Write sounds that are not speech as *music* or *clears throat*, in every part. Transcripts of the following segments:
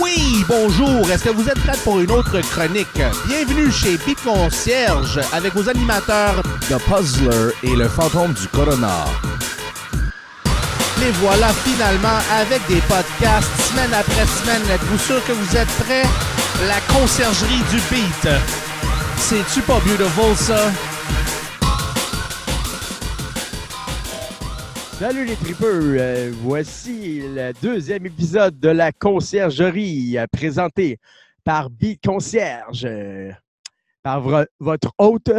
Oui, bonjour. Est-ce que vous êtes prêts pour une autre chronique? Bienvenue chez Beat Concierge avec vos animateurs The Puzzler et le fantôme du Corona. Les voilà finalement avec des podcasts semaine après semaine. Êtes-vous sûr que vous êtes prêts? La conciergerie du beat. C'est-tu pas beautiful, ça? Salut les tripeux, Euh, voici le deuxième épisode de la conciergerie euh, présenté par Beat Concierge, euh, par votre hôte,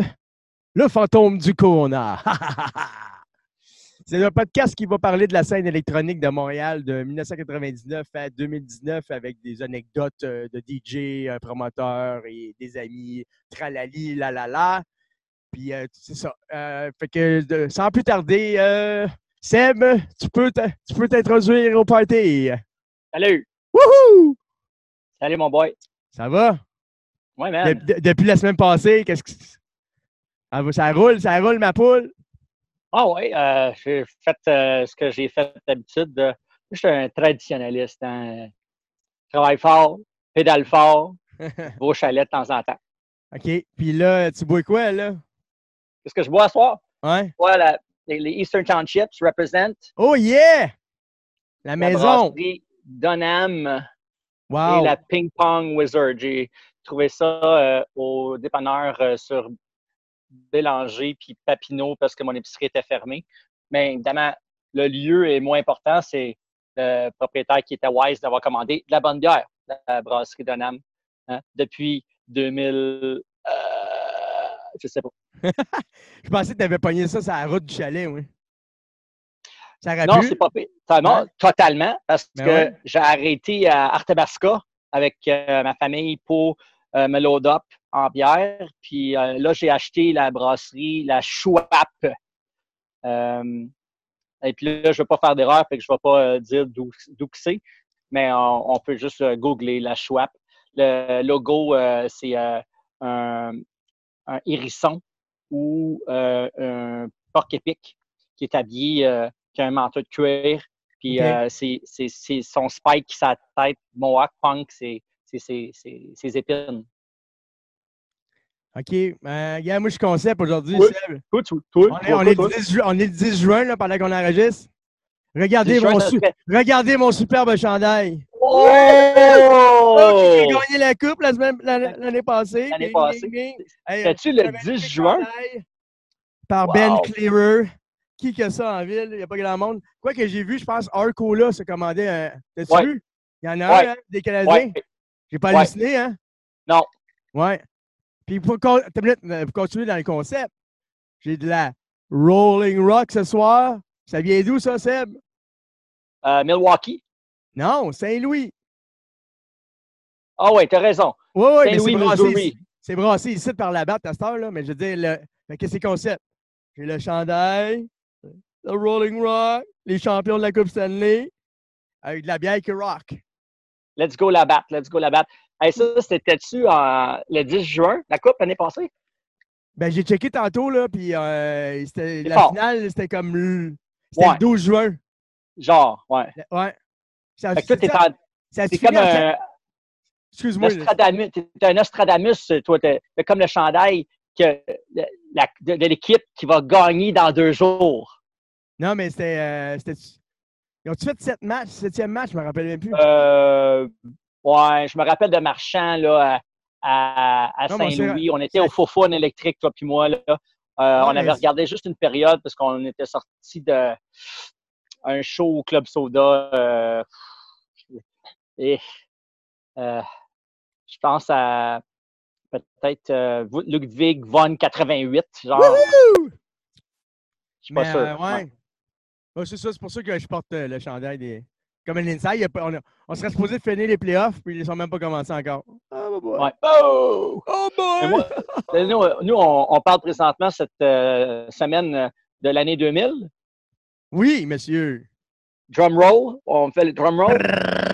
le fantôme du Corona. *laughs* C'est un podcast qui va parler de la scène électronique de Montréal de 1999 à 2019 avec des anecdotes euh, de DJ, un promoteur et des amis, tralali, la. Puis c'est ça. Fait que sans plus tarder, Seb, tu peux t'introduire au party. Salut! Wouhou! Salut mon boy! Ça va? Ouais, man! de- depuis la semaine passée, qu'est-ce que. Ah, ça roule, ça roule ma poule? Ah ouais, euh, j'ai fait euh, ce que j'ai fait d'habitude. euh, je suis un traditionnaliste. Hein. Travaille fort, pédale fort, *laughs* va au chalet de temps en temps. OK. Puis là, tu bois quoi, là? Qu'est-ce que je bois ce soir? Ouais? Les, les Eastern Townships représentent Oh yeah! La la maison! brasserie Donham Wow! et la Ping Pong Wizard. J'ai trouvé ça euh, au dépanneur euh, sur Bélanger puis Papineau parce que mon épicerie était fermée. Mais évidemment, le lieu est moins important. C'est le propriétaire qui était wise d'avoir commandé de la bonne bière, la brasserie Donham, hein, depuis 2000. Euh, je sais pas. *laughs* Je pensais que tu avais pogné ça sur la route du chalet, oui. Ça Non, c'est pas pire. Non, totalement, parce Ben que ouais. j'ai arrêté à Arthabasca avec euh, ma famille pour euh, me load up en bière. Puis euh, là, j'ai acheté la brasserie, la. Euh, et puis là, je ne vais pas faire d'erreur, fait que je ne vais pas dire d'où c'est, mais on, on peut juste googler la Schwab. Le logo, c'est un, un hérisson ou euh, un porc-épic qui est habillé, euh, qui a un manteau de cuir, puis euh, c'est son spike, sa tête, Mohawk Punk, c'est ses épines. OK. Euh, regarde, moi, je suis concept aujourd'hui, Oui. Toi, toi, On est, on est le 10 ju- on est le 10 juin, là, pendant qu'on enregistre. Regardez, mon, regardez mon superbe chandail. Oh, Oh! Gagné la coupe la l'année passée. L'année passée. C'était-tu le un 10 magnifique juin? Par Ben. Clearer. Qui que ça en ville? Il n'y a pas grand monde. Quoi que j'ai vu, je pense, Arcola se commandait un. T'as-tu Ouais. vu? Il y en a Ouais. un, hein, des Canadiens. Ouais. J'ai pas halluciné, hein? Non. Ouais. Puis pour, euh, pour continuer dans le concept, j'ai de la Rolling Rock ce soir. Ça vient d'où, ça, Seb? Euh, Milwaukee. Non, Saint-Louis. Ah ouais, t'as raison. Oui, oui, Saint-Louis, Missouri. c'est brassé ici par la batte à cette heure-là, mais je veux dire, le... fait que c'est concept. J'ai le chandail, le Rolling Rock, les champions de la Coupe Stanley, avec de la bière qui rock. Let's go la batte, let's go la batte. Hey, ça, c'était-tu le 10 juin, la coupe l'année passée? Ben, j'ai checké tantôt, là, puis euh, la fort. finale, c'était comme le, Ouais. le 12 juin. Genre, ouais. Ouais. Ça, Fait que toi, t'es ça- en- ça t'es a-tu comme un Excuse-moi. T'es un Nostradamus, toi. T'es comme le chandail que, de, la- de- de l'équipe qui va gagner dans deux jours. Non, mais c'était. euh, Ils ont-tu fait sept matchs? Septième match, je me rappelle même plus. Euh, ouais, je me rappelle de Marchand, là, à, Saint-Louis. On était au Fofone électrique, toi puis moi, là. Euh, on avait regardé juste une période parce qu'on était sorti de un show au Club Soda. euh, et euh, je pense à peut-être euh, Ludwig von 88, genre. Wouhou! Je suis pas Mais, sûr. euh, ouais. Ouais, c'est ça, c'est pour ça que je porte euh, le chandail des. Comme un inside, il y a pas- on, a- on serait supposé finir les playoffs, puis ils ne sont même pas commencés encore. Bah. Ouais. Oh! Oh boy! Moi, nous, nous, on, on parle présentement cette euh, semaine de l'année 2000. Oui, monsieur. Drum roll. On fait le drum roll. *laughs*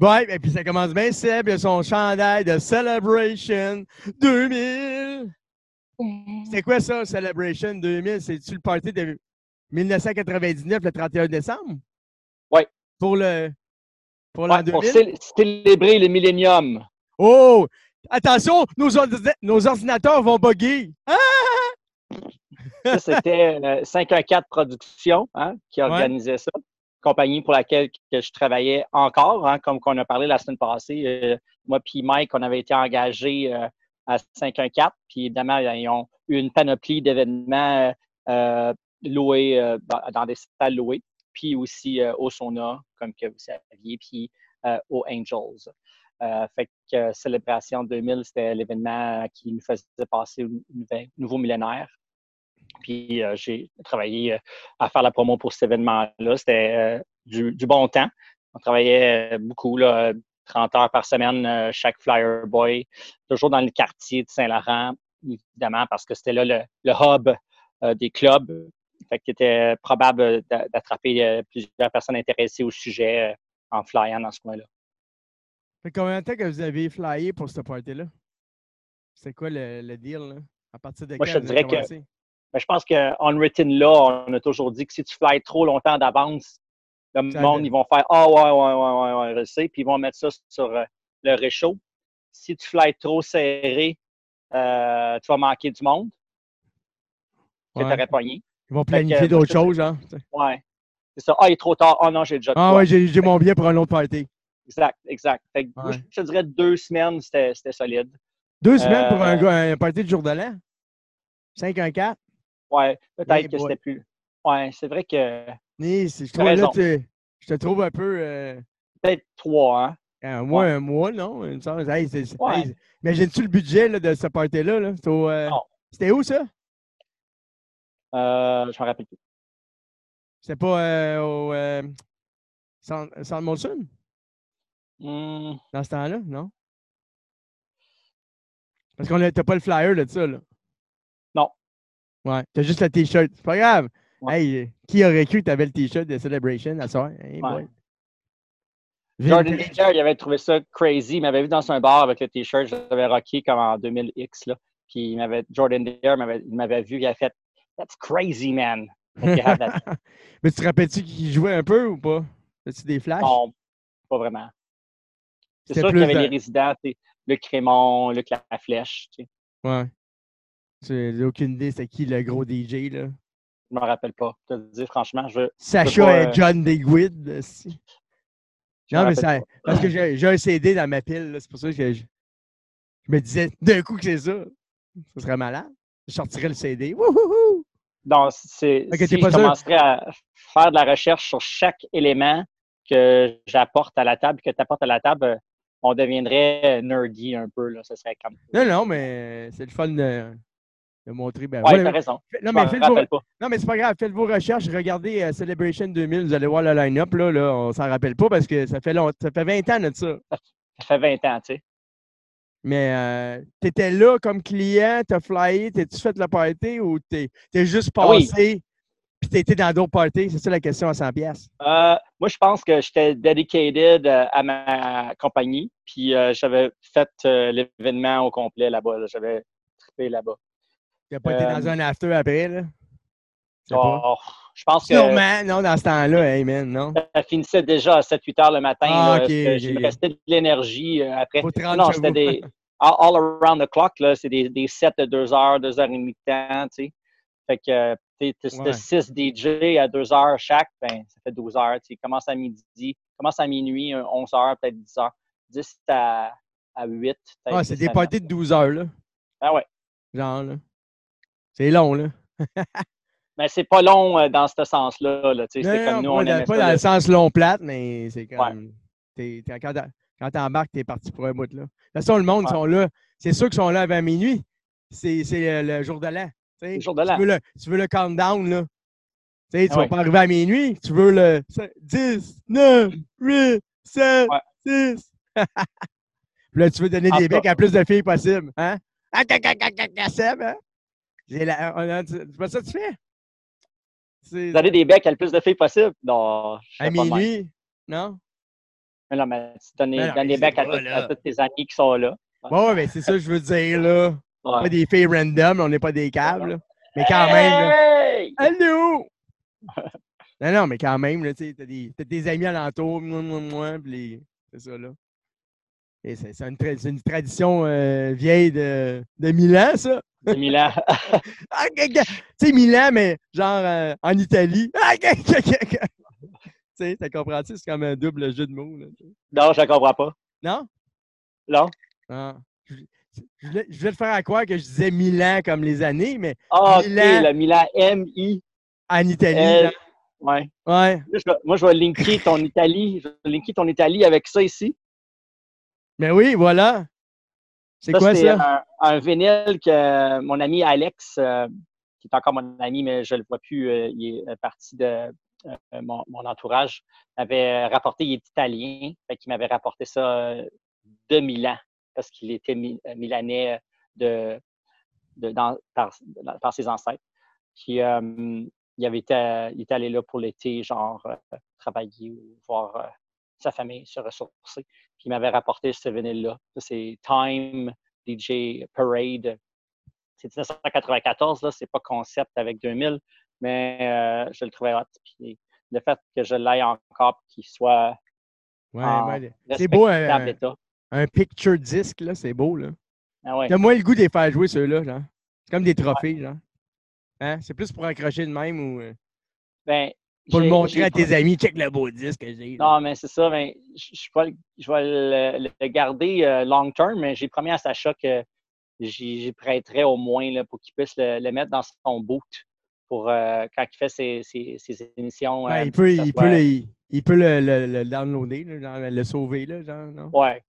Ouais, et puis ça commence bien, Seb, il a son chandail de Celebration 2000. C'était quoi ça, Celebration 2000? C'est-tu le party de 1999, le 31 décembre? Ouais. Pour le. Pour l'an Ouais, pour 2000? cé- célébrer le millénium. Oh! Attention, nos, ordi- nos ordinateurs vont bugger. Ah! Ça, c'était euh, 514 Productions hein, qui Ouais. organisait ça. Compagnie pour laquelle que je travaillais encore, hein, comme qu'on a parlé la semaine passée. Euh, moi puis Mike, on avait été engagés euh, à 514. Puis évidemment, ils ont eu une panoplie d'événements euh, loués euh, dans, des salles louées. Puis aussi au Sauna, comme que vous saviez, puis aux Angels. Fait que Célébration 2000, c'était l'événement qui nous faisait passer au nouveau millénaire. Puis euh, j'ai travaillé euh, à faire la promo pour cet événement-là. C'était euh, du, du bon temps. On travaillait beaucoup, là, 30 heures par semaine, chaque Flyer Boy, toujours dans le quartier de Saint-Laurent, évidemment, parce que c'était là le, le hub des clubs. Fait qu'il était probable d'a- d'attraper plusieurs personnes intéressées au sujet en flyant dans ce coin-là. Fait combien de temps que vous avez flyé pour ce party-là? C'est quoi le, le deal, là? À partir de Moi, quand je te dirais que-? Mais je pense qu'en written law, on a toujours dit que si tu flyes trop longtemps d'avance, le monde, ils vont faire Ah ouais, ouais, ouais, ouais, ouais, je sais, puis ils vont mettre ça sur euh, le réchaud. Si tu flies trop serré, euh, tu vas manquer du monde Ouais. tu aurais pogné. Ils vont planifier d'autres choses, hein? Ouais. C'est ça. Ah, il est trop tard. Ah non, j'ai déjà Ah ouais, j'ai mon billet pour un autre party. Exact, exact. Fait que Ouais. je te dirais deux semaines, c'était solide. Deux semaines pour un, Euh, un party de jour de l'an? 5-1-4? Ouais, peut-être que c'était plus. Ouais, c'est vrai que Ni, c'est- je trouve, là, je te trouve un peu. Euh, peut-être trois, hein. un mois, un mois, non? Une hey, Ouais. hey, Imagines-tu le budget là, de ce party-là? Là? Euh, Non. C'était où ça? Euh, je me rappelle plus. C'était pas euh, au euh, Centre Monsoon? Hmm, Dans ce temps-là, non? Parce qu'on a- t'as pas le flyer de ça, là. Ouais, t'as juste le t-shirt. C'est pas grave. Ouais. Hey, qui aurait cru que t'avais le t-shirt de Celebration à soir? Hey, Ouais. boy. Jordan. Jared, il avait trouvé ça crazy. Il m'avait vu dans un bar avec le t-shirt. Je l'avais rocké comme en 2000X. Là. Puis il m'avait, Jordan Dare m'avait, il m'avait vu. Il a fait That's crazy, man. That. *laughs* Mais tu te rappelles-tu qu'il jouait un peu ou pas? As-tu des flashs? non, pas vraiment. C'est sûr qu'il y avait les résidents, tu sais, Luc Crémont, Luc Laflèche. Tu sais. Ouais. J'ai aucune idée c'était qui le gros DJ, là. Je me rappelle pas. Je te dis franchement, je. Sacha pas, et euh, John Digweed. me Non, mais ça, parce que j'ai un CD dans ma pile, là, c'est pour ça que je, je me disais d'un coup que c'est ça. Ça serait malade. Je sortirais le CD. Wouhouhou! Non, c'est si je commencerais à faire de la recherche sur chaque élément que j'apporte à la table, que tu apportes à la table, euh, on deviendrait nerdy un peu. Là. Ce serait comme. Non, non, mais c'est le fun de, de montrer. Ben, Ouais, voilà. t'as raison. Non, mais vos, non, mais c'est pas grave. Faites vos recherches. Regardez euh, Celebration 2000. Vous allez voir le line-up. Là, là, on s'en rappelle pas parce que ça fait, long, ça fait 20 ans de ça. Ça fait 20 ans, tu sais. Mais euh, t'étais là comme client, t'as flyé, t'as-tu fait le party ou t'es es juste Ah oui. passé puis t'étais dans d'autres parties? C'est ça la question à 100 pièces. Euh, moi, je pense que j'étais dedicated euh, à ma compagnie, puis euh, j'avais fait l'événement au complet là-bas. là. J'avais trippé là-bas. T'as pas été Euh, dans un after après, là? Oh, je pense que Sûrement, non, dans ce temps-là, hey man, non. ça finissait déjà à 7-8 heures le matin. Ah, là, me ok. restait de l'énergie euh, après. Faut Non, c'était des *laughs* all, around the clock, là. C'est des, des sets de 2 heures, 2 heures et demie de temps, tu sais. Fait que euh, c'était Ouais. 6 DJ à 2 heures chaque, ben, ça fait 12 heures, tu sais. Commence à midi, commence à minuit, un 11 heures, peut-être 10 heures. 10 à, à 8. peut-être Ah, c'est 10 des à parties de 12 heures, là. 9. Ah ouais. Genre, là. C'est long, là. Mais c'est pas long euh, dans ce sens-là, là, tu C'est comme nous, pas on pas ça, dans le sens long plate, mais c'est comme. t'es- t'es- quand quand t'embarques, t'es parti pour un bout, là. De toute façon, le monde Ouais. sont là. C'est sûr qu'ils sont là avant minuit. C'est c'est le, le jour de l'an. tu. Le jour de Tu l'an. veux le, tu veux le countdown, là. Tu sais, tu Ah vas ouais. pas arriver à minuit. Tu veux le 10, 9, 8, 7, Ouais. 6. Puis là, tu veux donner En des becs à plus de filles possible. Hein? Ah, hein? J'ai la- on a- C'est pas ça que tu fais? C'est Vous avez des becs à le plus de filles possible? Non, je à minuit, non? Mais non, mais tu donnes, Mais non, donnes mais des becs à, pas, tous- là. à tous tes amis qui sont là. Bon, mais c'est ça que je veux dire, là. Ouais. Pas des filles random, on n'est pas des câbles, là. Mais quand même, là. Allô? Non, non, mais quand même, là, tu sais, t'as des, t'as des amis alentour, moi, moi, moi, les- c'est ça, là. C'est une, tra- c'est une tradition euh, vieille de, de Milan, ça. De Milan. *laughs* Ah, Tu sais, Milan, mais genre euh, en Italie. *laughs* Ah. Tu sais, compris? C'est comme un double jeu de mots, là. non, je ne comprends pas. Non? Non? Ah. Je, je voulais, je voulais te faire à croire que je disais Milan comme les années, mais Ah, Milan. le Milan M-I. en Italie. Ouais. Ouais. Là, je Moi, je vais linker ton Italie. Je vais linker ton Italie avec ça ici. Mais oui, voilà. C'est quoi ça? Un, un vinyle que mon ami Alex, euh, qui est encore mon ami, mais je ne le vois plus, euh, il est parti de euh, mon, mon entourage, m'avait rapporté, il est italien, qu'il m'avait rapporté ça euh, de Milan, parce qu'il était mi- euh, milanais de, de- dans- par, dans- par ses ancêtres. Puis, euh, il, avait été, il était allé là pour l'été, genre euh, travailler ou voir euh, sa famille, se ressourcer. Puis il m'avait rapporté ce vinyle-là. C'est Time DJ Parade. C'est 1994, là. C'est pas concept avec 2000, mais euh, je le trouvais hot. Puis le fait que je l'aille encore, qu'il soit Ouais, en ouais. C'est beau, un, état. un picture disc, là, c'est beau, là. Ah ouais. T'as moins le goût de les faire jouer, ceux-là, genre. C'est comme des trophées, genre. Hein? C'est plus pour accrocher de même ou euh, Ben, pour le montrer à tes amis. Check le beau disque que j'ai. Non, mais c'est ça. Ben, je, vais, le- je vais le, le garder euh, long term, mais j'ai promis à Sacha que j'y prêterais au moins là, pour qu'il puisse le, le mettre dans son boot pour euh, quand il fait ses, ses- ses émissions. Ouais, euh, il peut, il peut, le, il, peut le, le, le downloader, là, le sauver, là, genre, non? Ouais.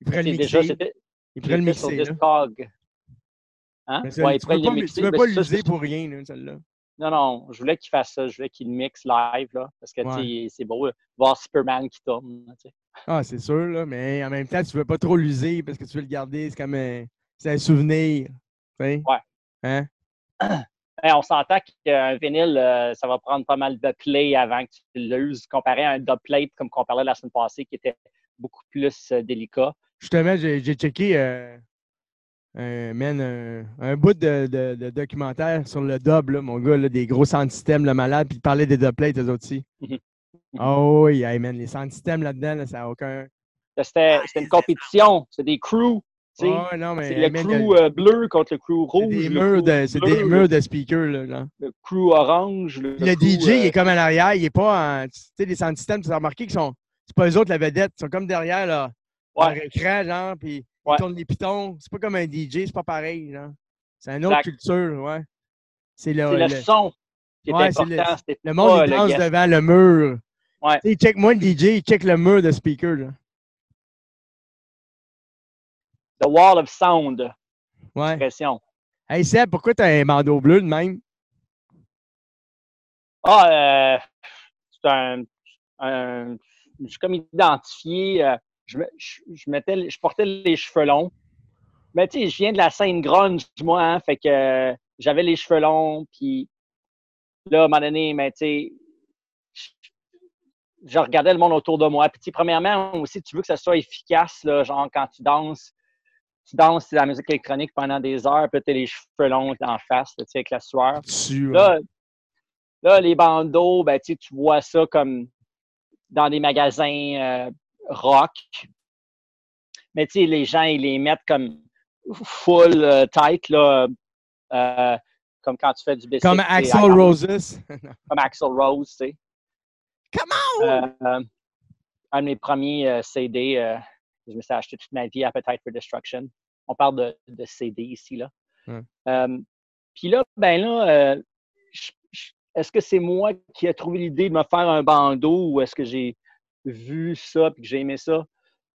Il pourrait le mixer. déjà, il pourrait le sur mixer, là. Discog. Hein? Mais ça, Ouais, tu pourrait peux le pas, peux c'est- pour rien, là, celle-là. Non, non, je voulais qu'il fasse ça. Je voulais qu'il mixe live, là, parce que Ouais. c'est beau, là, voir Superman qui tourne. sais. Ah, c'est sûr, là, mais en même temps, tu veux pas trop l'user parce que tu veux le garder. C'est comme un, c'est un souvenir. tu sais. Ouais. Hein? *clears throat* Hey, on s'entend qu'un vinyle, euh, ça va prendre pas mal de play avant que tu l'uses, comparé à un dubplate, comme qu'on parlait la semaine passée, qui était beaucoup plus euh, délicat. Justement, j'ai j'ai checké euh, un, man, un, un bout de, de- de documentaire sur le dub, là, mon gars, là, des gros sound systems, le malade, puis il parlait des dubplates, eux autres aussi. Oh *laughs* oui, hey, man, les sound systems là-dedans, là, ça n'a aucun. C'était une compétition, c'est des crews. Oh, c'est le man, crew euh, bleu contre le crew c'est rouge. des le murs de, c'est des murs de speakers, là, genre. Le crew orange. Le, le crew, DJ, il euh, est comme en arrière, il est pas en. Tu sais, les sound systems, tu as remarqué qu'ils sont. C'est pas eux autres la vedette, ils sont comme derrière, là. Ouais. écran, genre, puis Ouais. ils tournent les pitons. C'est pas comme un DJ, c'est pas pareil. C'est une autre Exact. culture, ouais. C'est le, C'est le, le- son qui est Ouais, c'est le- important. c'était le monde, il le danse devant le mur. Ouais. Sais, check moi le DJ, il check le mur de speaker, là. The wall of sound, Ouais. expression. Hey Seb, pourquoi t'as un bandeau bleu de même? Ah, euh, c'est un, un- Je suis comme identifié. euh, je, je, je mettais, je portais les cheveux longs. Mais tu sais, je viens de la scène grunge, moi, hein, fait que euh, j'avais les cheveux longs, puis là, à un moment donné, mais tu sais, je, je regardais le monde autour de moi. Puis tu sais, premièrement, aussi, tu veux que ça soit efficace, là, genre quand tu danses, tu danses de la musique électronique pendant des heures, puis tu as les cheveux longs en face, là, tu sais, avec la sueur. Là, là, les bandeaux, ben, tu sais, tu vois ça comme dans des magasins euh, rock. Mais tu sais, les gens, ils les mettent comme full euh, tight, là, euh, comme quand tu fais du basic. Comme Axel Roses. *laughs* Comme Axel Rose, tu sais. Come Euh, euh, un de mes premiers CD, je me suis acheté toute ma vie, Appetite for Destruction. On parle de, de CD ici, là. Puis là, ben là, est-ce que c'est moi qui ai trouvé l'idée de me faire un bandeau ou est-ce que j'ai vu ça et que j'ai aimé ça?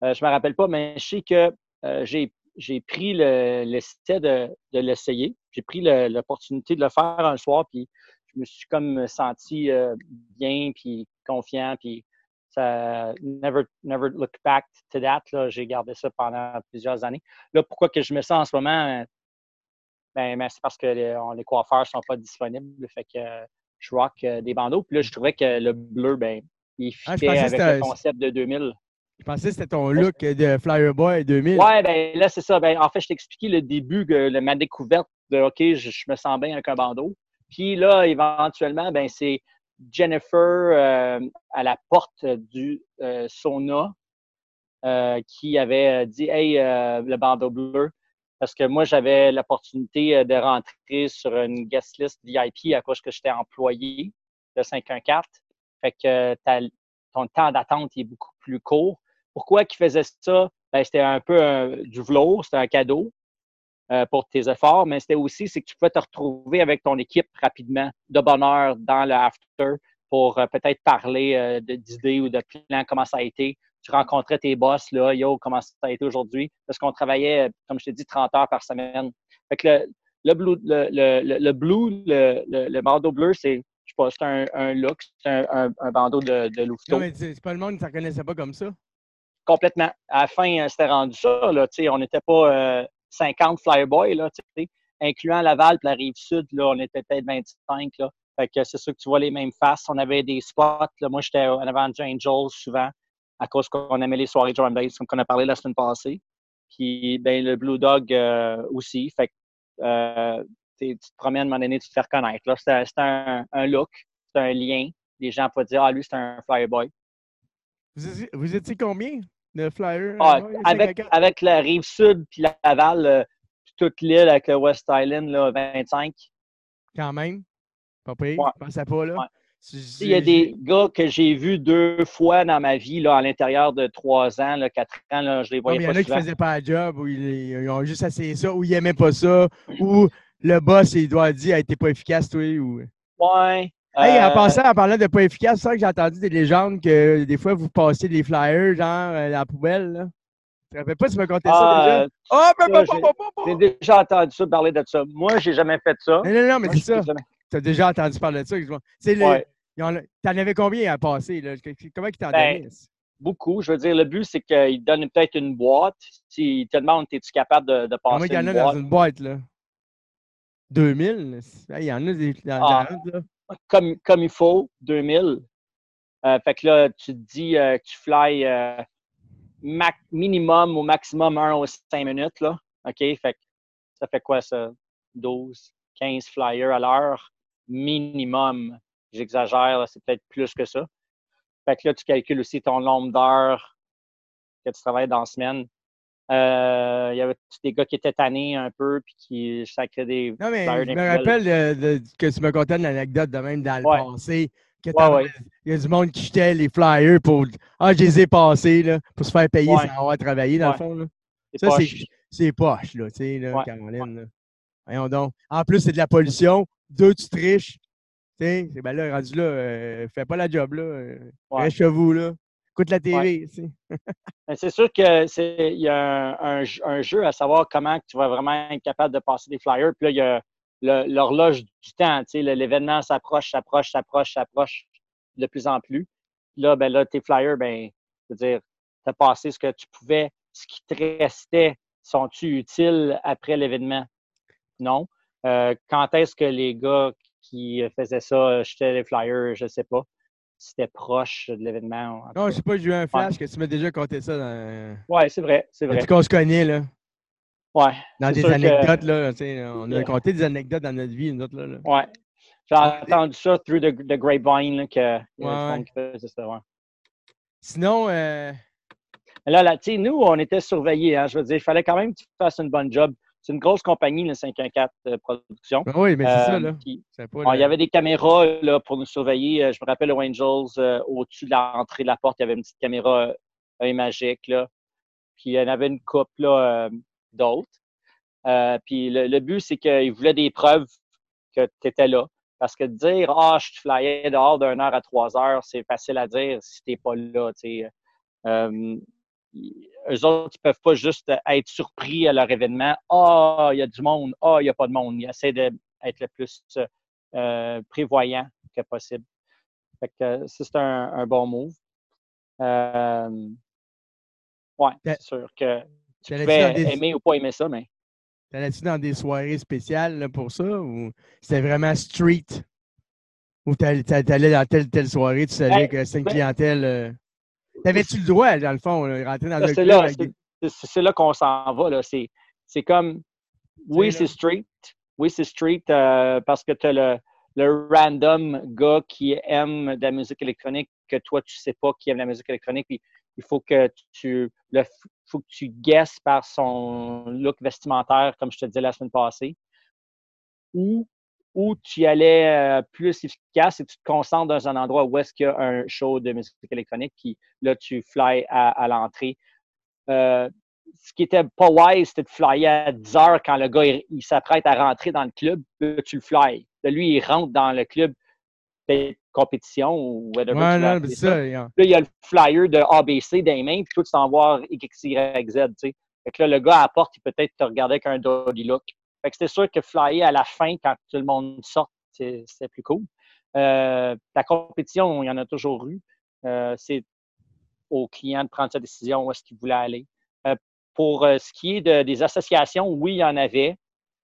Euh, je me rappelle pas, mais je sais que euh, j'ai pris le, l'essai de, de l'essayer. J'ai pris l'opportunité de le faire un soir, puis je me suis comme senti euh, bien, puis confiant, puis ça never, never look back to that. J'ai gardé ça pendant plusieurs années. Là, pourquoi que je me sens en ce moment? Ben, c'est parce que les, coiffeurs ne sont pas disponibles. Fait que je rock euh, des bandeaux. Puis là, je trouvais que le bleu, ben, il Ah, fitait avec c'était- le concept de 2000. Je pensais que c'était ton look de Flyerboy 2000. Ouais, ben là, c'est ça. Ben, en fait, je t'ai expliqué le début, le- ma découverte de OK, je, je me sens bien avec un bandeau. Puis là, éventuellement, ben, c'est Jennifer euh, à la porte du euh, sauna euh, qui avait dit Hey, le bandeau bleu, parce que moi, j'avais l'opportunité de rentrer sur une guest list VIP à cause que j'étais employé de 514. Fait que ton temps d'attente est beaucoup plus court. Pourquoi qu'ils faisaient ça? Ben, c'était un peu du velours, c'était un cadeau. pour tes efforts, mais c'était aussi c'est que tu pouvais te retrouver avec ton équipe rapidement, de bonne heure dans le after pour euh, peut-être parler euh, d'idées ou de plans, comment ça a été. Tu rencontrais tes boss, là, yo, comment ça a été aujourd'hui? Parce qu'on travaillait, comme je t'ai dit, 30 heures par semaine. Fait que le, blue, le, le, bleu, c'est, je sais pas, c'est un, un, look, c'est un, un, bandeau de, de Louveteau. Non, mais c'est pas le monde qui ne reconnaissait pas comme ça. Complètement. À la fin, euh, c'était rendu ça, là, tu sais, on n'était pas 50 flyboys, là, tu sais, incluant Laval et la Rive-Sud, là, on était peut-être 25, là. Fait que c'est sûr que tu vois les mêmes faces. On avait des spots. Là. Moi, j'étais en avant Angels souvent à cause qu'on aimait les soirées drum bass, comme on a parlé la semaine passée. Puis, ben, le Blue Dog euh, aussi. Fait que euh, tu te promènes à un moment donné, tu te fais reconnaître. C'est un, un, look, c'est un lien. Les gens peuvent dire Ah, lui, c'est un Flyboy. Vous, vous étiez combien de flyers? Ah, avec, avec la rive sud puis Laval, euh, toute l'île avec le West Island, là, 25. Quand même. Pas pire, ouais. pensais pas, là. Il y a des gars que j'ai vus deux fois dans ma vie, là, à l'intérieur de trois ans, là, quatre ans, là, je les voyais non, pas Il y en a qui ne faisaient pas le job, ou ils, ont juste essayé ça, ou ils n'aimaient pas ça, ou le boss, il doit dire, hey, t'es pas efficace, toi, ou... Ouais. Hey, en euh, passant, en parlant de pas efficace, c'est vrai que j'ai entendu des légendes que des fois, vous passez des flyers, genre, euh, dans la poubelle, là. Tu ne rappelles pas si tu m'as conté ça déjà? Euh, oh, ben, J'ai déjà entendu ça parler de ça. Moi, j'ai jamais fait ça. Non, non, non, mais c'est ça. Tu as déjà entendu parler de ça. Tu ouais. en avais combien à passer? Là? Comment ils t'en ben, donnaient? Beaucoup. Je veux dire, le but, c'est qu'il donne peut-être une boîte. S'il te demande, es-tu capable de, de passer Combien il y en a dans une boîte? là? 2000? Il y en a des ah, là. Comme, comme il faut, 2000. Euh, fait que là, tu te dis euh, que tu fly euh, minimum au maximum 1 ou 5 minutes. Là. OK? Fait que ça fait quoi ça? 12, 15 flyers à l'heure minimum. J'exagère, c'est peut-être plus que ça. Fait que là, tu calcules aussi ton nombre d'heures que tu travailles dans la semaine. Euh, il y avait des gars qui étaient tannés un peu puis qui sacraient des. Non, mais je me rappelle que tu me contais une anecdote de même dans le passé. Que Il y a du monde qui jetait les flyers pour. Ah, je les ai passés là, pour se faire payer sans avoir travaillé, dans le fond. Là. Ça, c'est poche, là, tu sais, là, Caroline. Là. Voyons donc. En plus, c'est de la pollution. Deux, tu triches. Tu sais, ben là, rendu là, euh, fais pas la job, là. Euh, reste chez vous, là. Écoute la TV, *laughs* c'est sûr qu'il y a un, un, jeu à savoir comment tu vas vraiment être capable de passer des flyers. Puis là, il y a l'horloge du temps. L'événement s'approche, s'approche, s'approche, s'approche de plus en plus. Là, ben là, tes flyers, ben, dire, tu as passé ce que tu pouvais, ce qui te restait, sont-ils utiles après l'événement? Non. Euh, quand est-ce que les gars qui faisaient ça jetaient les flyers? Je ne sais pas. C'était proche de l'événement. Non, je sais pas, j'ai eu un flash que tu m'as déjà compté ça dans. Oui, c'est vrai, c'est vrai. qu'on se connaît, là? Ouais. Dans des anecdotes, là. On a compté des anecdotes dans notre vie, nous là. là. Ouais. J'ai entendu ça through the, the grapevine, là, que ouais. qui faisait ça, ouais. Sinon, euh... là, là tu sais, nous, on était surveillés. Hein, je veux dire, il fallait quand même que tu fasses une bonne job c'est une grosse compagnie, le 514 euh, Production. Ben oui, mais c'est ça, là. Il y avait des caméras là, pour nous surveiller. Euh, je me rappelle au Angels, euh, au-dessus de l'entrée de la porte, il y avait une petite caméra euh, magique. Là. Puis il y en avait une couple d'autres. puis le, but, c'est qu'ils voulaient des preuves que tu étais là. Parce que dire Ah, je flyais dehors d'une heure à trois heures, c'est facile à dire si tu n'es pas là eux autres, ils ne peuvent pas juste être surpris à leur événement. Ah, il y a du monde. Ah, il n'y a pas de monde. Ils essaient d'être le plus euh, prévoyant que possible. Fait que c'est un, bon move. Euh, ouais, c'est sûr que tu peux aimer ou pas aimer ça, mais. T'allais-tu dans des soirées spéciales pour ça ou c'était vraiment street? Ou t'allais dans telle telle soirée, tu savais ben, que c'est une ben clientèle. Euh, T'avais-tu le droit, dans le fond, rentrer dans le C'est là, là qu'on s'en va. C'est comme, oui, c'est street. Oui, c'est street euh, parce que tu as le random gars qui aime de la musique électronique que toi, tu sais pas qui aime la musique électronique. Puis il faut que tu le faut que tu guesses par son look vestimentaire, comme je te disais la semaine passée. Ou, ou tu allais euh, plus efficace et tu te concentres dans un endroit où est-ce qu'il y a un show de musique électronique qui, là, tu fly à, l'entrée. Euh, ce qui était pas wise, c'était de flyer à 10 heures quand le gars il, s'apprête à rentrer dans le club. Là, tu le fly. lui, il rentre dans le club de compétition ou whatever. Ouais, non, ça, Là, il y a le flyer de ABC les mains, puis toi, tu t'en voir X, Y, Z. Fait que là, le gars à la porte, il peut peut-être te regarder avec un doggy look. Fait que c'était sûr que flyer à la fin, quand tout le monde sort, c'est plus cool. Euh, la compétition, il y en a toujours eu. Euh, c'est au client de prendre sa décision où est-ce qu'il voulait aller. Euh, pour ce qui est de, des associations, oui, il y en avait.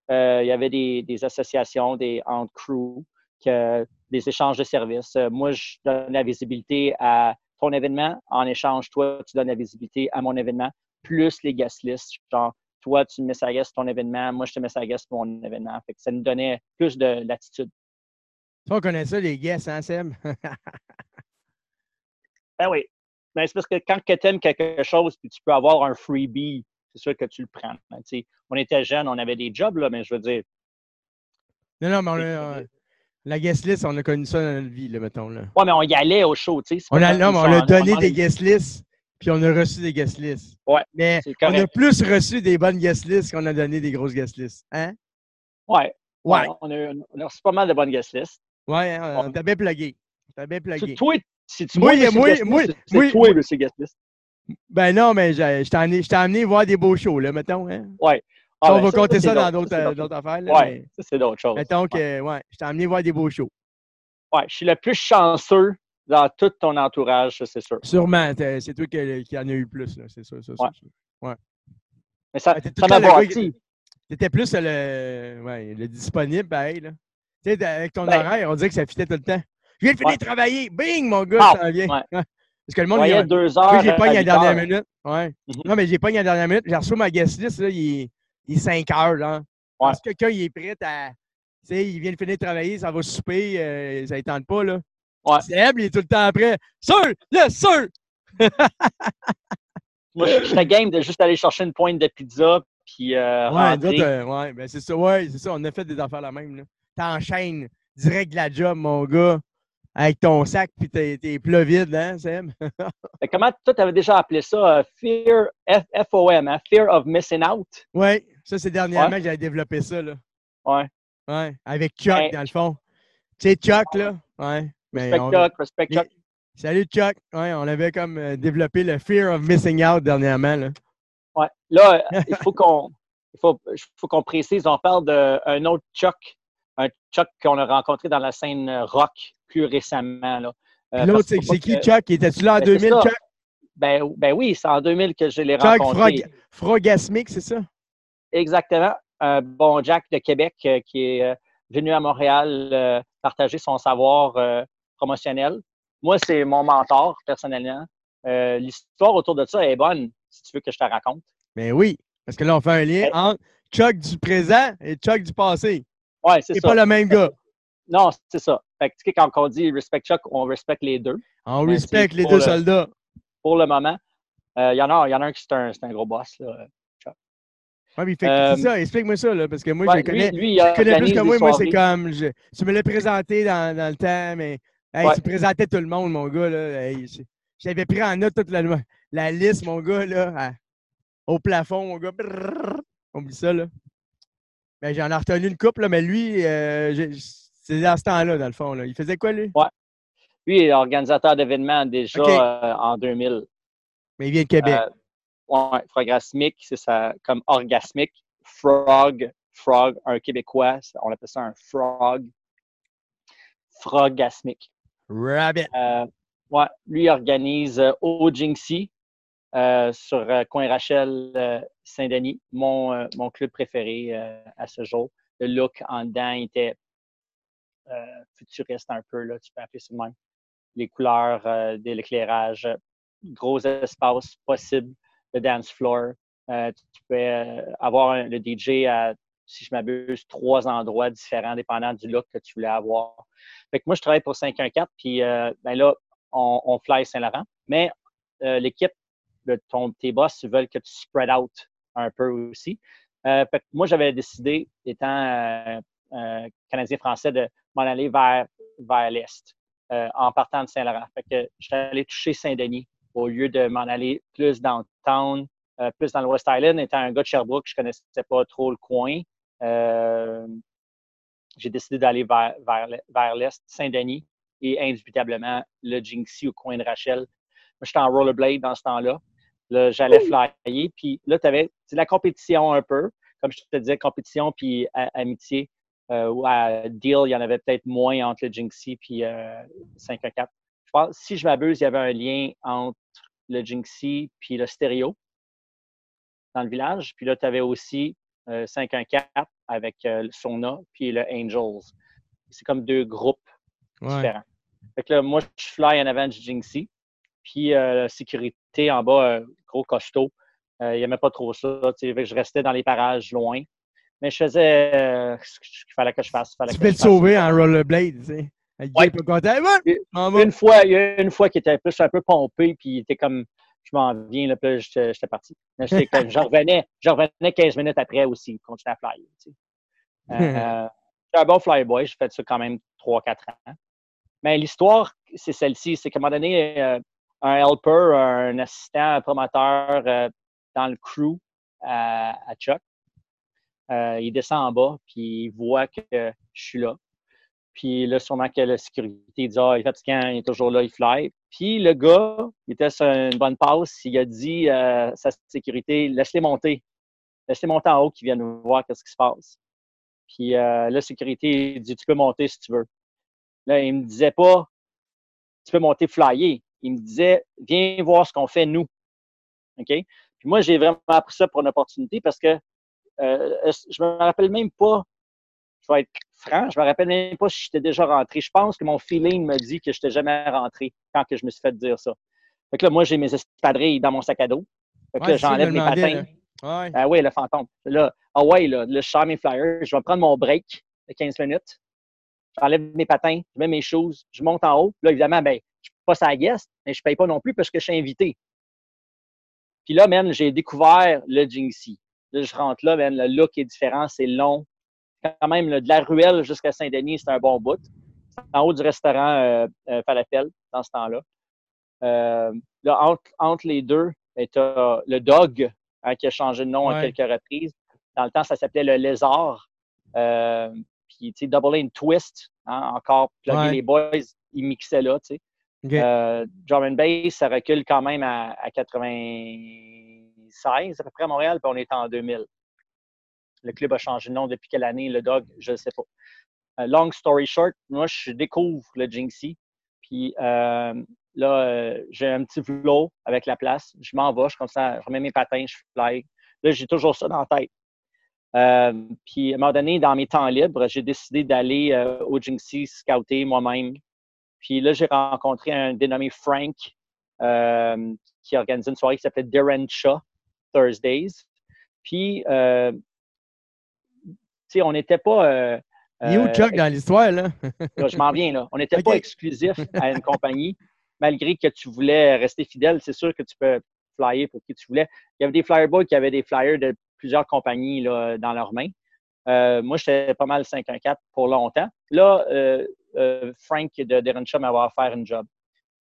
il y avait des, associations, des entre crew, des échanges de services. moi, je donne la visibilité à ton événement. En échange, toi, tu donnes la visibilité à mon événement, plus les guest lists. Toi, tu mets ça guest ton événement, moi, je te mets ça guest mon événement. Fait que ça nous donnait plus de latitude. Toi, on connaît ça, les guests, hein, Sam? *laughs* ben oui. Ben, c'est parce que quand tu aimes quelque chose, puis tu peux avoir un freebie, c'est sûr que tu le prends. Ben, on était jeunes, on avait des jobs, là, mais je veux dire. Non, non, mais on la guest list, on a connu ça dans notre vie, là, mettons. Là. Ouais, mais on y allait au show, tu sais. On a, non, mais on a donné des guest lists, puis on a reçu des guest lists. Ouais. Mais on a plus reçu des bonnes guest lists qu'on a donné des grosses guest lists. Hein? Ouais. Ouais. On, a, on, a, reçu pas mal de bonnes guest lists. Ouais, hein, on t'a bien plugué. On t'a bien plugué. Toi, si tu moi, moi, moi, c'est toi le guest list. Ben non, mais je t'ai amené voir des beaux shows, là, mettons. Hein? Ouais. Ah, on ben va compter ça, dans d'autres affaires. Là, ouais, ça, c'est d'autres choses. Mettons que, ouais, je t'ai amené voir des beaux shows. Ouais, je suis le plus chanceux dans tout ton entourage, c'est sûr. Sûrement. C'est toi qui, qui, en a eu plus, c'est ça. ça, ouais. ouais. Mais ça, ça m'a bâti. Tu étais plus le, ouais, le disponible, pareil. Là. Tu sais, avec ton ben, horaire, on dirait que ça fitait tout le temps. Je viens de finir de travailler. Bing, mon gars, ah, ça vient. Ouais. Parce que le monde. il y a deux heures. Oui, j'ai pas la dernière minute. Ouais. Mm-hmm. Non, mais j'ai pas la dernière minute. J'ai reçu ma guest list, là, il, est, il est 5 heures. Là. Ouais. Parce que quelqu'un il est prêt à, tu sais, il vient de finir de travailler, ça va souper, euh, ça ne tente pas, là. Ouais. Seb, il est tout le temps après. Sûr! Le sûr! *laughs* Moi, j'étais game de juste aller chercher une pointe de pizza, puis euh, Ouais, euh, ouais, ben c'est ça, ouais, c'est ça, on a fait des affaires la même. T'enchaînes direct de la job, mon gars, avec ton sac, puis tes, tes plats vides, hein, Seb? *laughs* comment toi, tu avais déjà appelé ça euh, Fear, F-O-M, hein? Fear of Missing Out? Oui, ça, c'est dernièrement que j'avais développé ça, là. Ouais. Ouais, avec Chuck, dans le fond. Tu sais, Chuck, là. Ouais. Respect Chuck, respect Chuck. Salut Chuck. Ouais, on avait comme euh, développé le fear of missing out dernièrement. Là, ouais. là il faut qu'on faut, faut qu'on précise, on parle d'un autre Chuck, un Chuck qu'on a rencontré dans la scène rock plus récemment. Là. Euh, L'autre, c'est qui Chuck? Étais-tu là en 2000, ben, Chuck? Ben, ben, oui, c'est en 2000 que je l'ai rencontré. Chuck Frogasmic, c'est ça? Exactement un bon Jack de Québec euh, qui est euh, venu à Montréal euh, partager son savoir promotionnel. Moi, c'est mon mentor, personnellement. L'histoire autour de ça est bonne, si tu veux que je te raconte. Mais oui, parce que là, on fait un lien entre Chuck du présent et Chuck du passé. Oui, c'est ça. C'est pas le même gars. *laughs* Non, c'est ça. Fait que, tu sais, quand on dit respect Chuck, on respecte les deux. On respecte les deux soldats. Pour le moment. Il y, en a, y en a un qui est un, un gros boss. Là. Oui, mais fait euh, ça, explique-moi ça, là, parce que moi, je connais, lui, je connais plus que moi. Moi, c'est comme, je, tu me l'as présenté dans, dans, le temps, mais hey, tu présentais tout le monde, mon gars. Là, J'avais pris en note toute la, la liste, mon gars, là, au plafond, mon gars. On oublie ça, là. Ben, J'en ai retenu une couple, là, mais lui, euh, c'est dans ce temps-là, dans le fond. Là. Il faisait quoi, lui? Ouais. Lui, il est organisateur d'événements déjà euh, en 2000. Mais il vient de Québec. Euh, Ouais, frogasmique, c'est ça, comme orgasmique. Frog, frog, un Québécois, on appelle ça un frog. Frogasmique. Rabbit. Euh, ouais, lui organise euh, au Jinxie euh, sur Coin Rachel Saint-Denis, mon, mon club préféré à ce jour. Le look en dedans était futuriste un peu, là, tu peux appeler ça même. Les couleurs de l'éclairage, gros espace possible le dance floor. Euh, tu peux euh, avoir le DJ à si je m'abuse, trois endroits différents, dépendant du look que tu voulais avoir. Fait que moi, je travaille pour 514, puis euh, ben là, on, fly Saint-Laurent. Mais euh, l'équipe de ton, tes boss veulent que tu spread out un peu aussi. fait que moi, j'avais décidé, étant Canadien-Français, de m'en aller vers, vers l'Est en partant de Saint-Laurent. Fait que j'allais toucher Saint-Denis au lieu de m'en aller plus dans le town, euh, plus dans le West Island. Étant un gars de Sherbrooke, je ne connaissais pas trop le coin. Euh, j'ai décidé d'aller vers, vers, l'Est, Saint-Denis et indubitablement le Jinxie au coin de Rachel. Moi, j'étais en rollerblade dans ce temps-là. Là, j'allais flyer. Puis là, tu avais la compétition un peu. Comme je te disais, compétition puis amitié. Euh, ou à Deal, il y en avait peut-être moins entre le Jinxie puis euh, 514 si je m'abuse, il y avait un lien entre le Jinxie puis le stéréo dans le village. Puis là, tu avais aussi 514 euh, avec euh, le Sona puis le Angels. C'est comme deux groupes différents. Fait que là, moi, je fly en avant du Jinxie. Puis euh, la sécurité en bas, gros costaud. il n'y avait pas trop ça. je restais dans les parages loin. Mais je faisais ce qu'il fallait que je fasse. tu peux te sauver en rollerblade, tu sais. Une fois, il y a une fois qu'il était plus un peu pompé, puis il était comme, je m'en viens, là, puis j'étais parti. je revenais, je revenais 15 minutes après aussi, continuer à flyer. Tu euh, *laughs* un bon flyboy, j'ai fait ça quand même 3-4 ans. Mais l'histoire, c'est celle-ci, c'est qu'à un moment donné, euh, un helper, un assistant, un promoteur euh, dans le crew à, à Chuck, il descend en bas, puis il voit que je suis là. Puis là, sûrement que la sécurité dit Ah, il est fatiguant, il est toujours là, il fly. Puis le gars, il était sur une bonne passe, il a dit à sa sécurité Laisse-les monter. Laisse-les monter en haut qu'ils viennent voir qu'est-ce qui se passe. Puis euh, la sécurité dit Tu peux monter si tu veux. Là, il me disait pas Tu peux monter flyer. Il me disait Viens voir ce qu'on fait nous. OK? Puis moi, j'ai vraiment appris ça pour une opportunité parce que euh, je me rappelle même pas je vais être franc, je me rappelle même pas si j'étais déjà rentré. Je pense que mon feeling me dit que je n'étais jamais rentré quand que je me suis fait dire ça. Fait que là, moi, j'ai mes espadrilles dans mon sac à dos. Fait que là, j'enlève mes patins. Ah oui, le fantôme. Là, ah ouais, là, le je mes flyers, je vais prendre mon break de 15 minutes. J'enlève mes patins, je mets mes choses, je monte en haut. Là, évidemment, ben, je ne pas à guest, mais je ne paye pas non plus parce que je suis invité. Puis là, même, j'ai découvert le Jinxie. Là, je rentre là, man, le look est différent, c'est long, quand même de la ruelle jusqu'à Saint-Denis, c'est un bon bout. En haut du restaurant euh, euh Falafel, dans ce temps-là. Euh, là, entre, les deux, ben, tu as le Dog, hein, qui a changé de nom à quelques reprises. Dans le temps, ça s'appelait le Lézard. Puis, tu sais, Double A Twist, hein, encore les boys, ils mixaient là, tu sais. Okay. drum and Bass, ça recule quand même à, à 96 à peu près à Montréal, puis on est en 2000. Le club a changé de nom depuis quelle année, le dog, je ne sais pas. Euh, long story short, moi, je découvre le Jinxie. Puis euh, là, euh, j'ai un petit vlog avec la place. Je m'en vais, je, comme ça, je remets mes patins, je fly. Là, j'ai toujours ça dans la tête. puis à un moment donné, dans mes temps libres, j'ai décidé d'aller au Jinxie scouter moi-même. Puis là, j'ai rencontré un dénommé Frank qui organisait une soirée qui s'appelait Derencha Thursdays. Puis on n'était pas. Euh, Il est où Chuck dans l'histoire, *laughs* là? je m'en viens, là. On n'était pas exclusif à une compagnie, malgré que tu voulais rester fidèle. C'est sûr que tu peux flyer pour qui tu voulais. Il y avait des flyerboys qui avaient des flyers de plusieurs compagnies là, dans leurs mains. Euh, moi, j'étais pas mal 5-1-4 pour longtemps. Là, euh, Frank de Derenshaw m'avait offert une job.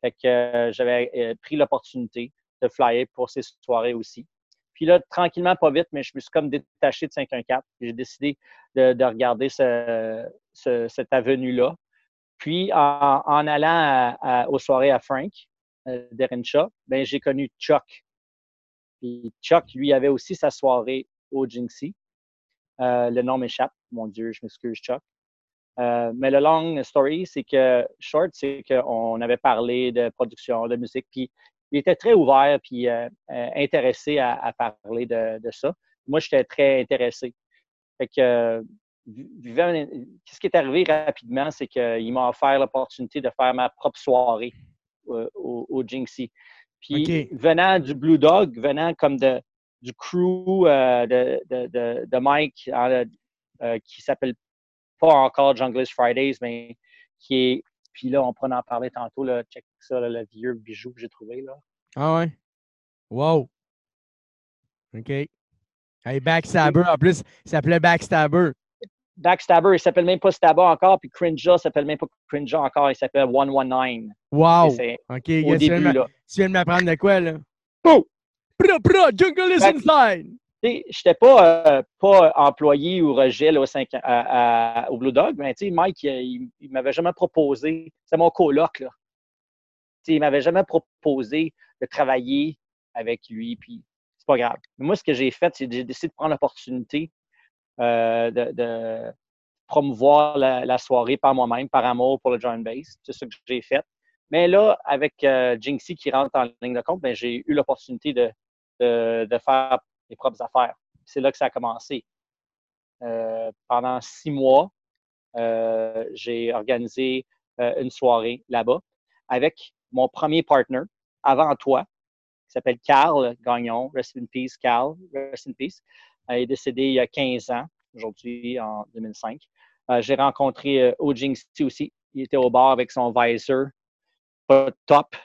Fait que j'avais pris l'opportunité de flyer pour ces soirées aussi. Puis là, tranquillement, pas vite, mais je me suis comme détaché de 514. J'ai décidé de, regarder cette avenue-là. Puis, en, allant aux soirées à Frank, euh, ben, j'ai connu Chuck. Puis Chuck, lui, avait aussi sa soirée au Jinxie. Euh, le nom m'échappe. Mon Dieu, je m'excuse, Chuck. Euh, mais le long story, c'est que, short, c'est qu'on avait parlé de production, de musique, puis il était très ouvert puis euh, euh, intéressé à, parler de, ça. Moi, j'étais très intéressé. Fait que, ce qui est arrivé rapidement, c'est qu'il m'a offert l'opportunité de faire ma propre soirée euh, au, au, Jinxie. Puis, venant du Blue Dog, venant comme de, du crew de, de, Mike, euh, qui s'appelle pas encore Junglist Fridays, mais qui est. Puis là, on pourra en parler tantôt. Là, check ça, là, le vieux bijou que j'ai trouvé. Là. Ah ouais? Wow! OK. Hey, Backstabber, en plus, il s'appelait Backstabber. Backstabber, il s'appelle même pas Stabber encore, puis Crinja s'appelle même pas Crinja encore, il s'appelle 119. Wow! OK, au début, tu viens de m'apprendre de quoi, là? Oh! Bra, bra, Jungle is inside! Je n'étais pas, euh, pas employé ou rejet là, au, au Blue Dog, mais Mike, il, il m'avait jamais proposé, c'est mon coloc, là. Tu sais, il m'avait jamais proposé de travailler avec lui, puis c'est pas grave. Mais moi, ce que j'ai fait, c'est que j'ai décidé de prendre l'opportunité euh, de, de promouvoir la, la soirée par moi-même, par amour pour le John Bass. C'est ce que j'ai fait. Mais là, avec euh, Jinxie qui rentre en ligne de compte, ben, j'ai eu l'opportunité de, de, de faire propres affaires. C'est là que ça a commencé. Euh, pendant six mois, euh, j'ai organisé euh, une soirée là-bas avec mon premier partner, avant toi, qui s'appelle Carl Gagnon. Rest in peace, Carl. Rest in peace. Il est décédé il y a 15 ans, aujourd'hui, en 2005. Euh, j'ai rencontré Ojingsi aussi. Il était au bar avec son visor, pas top,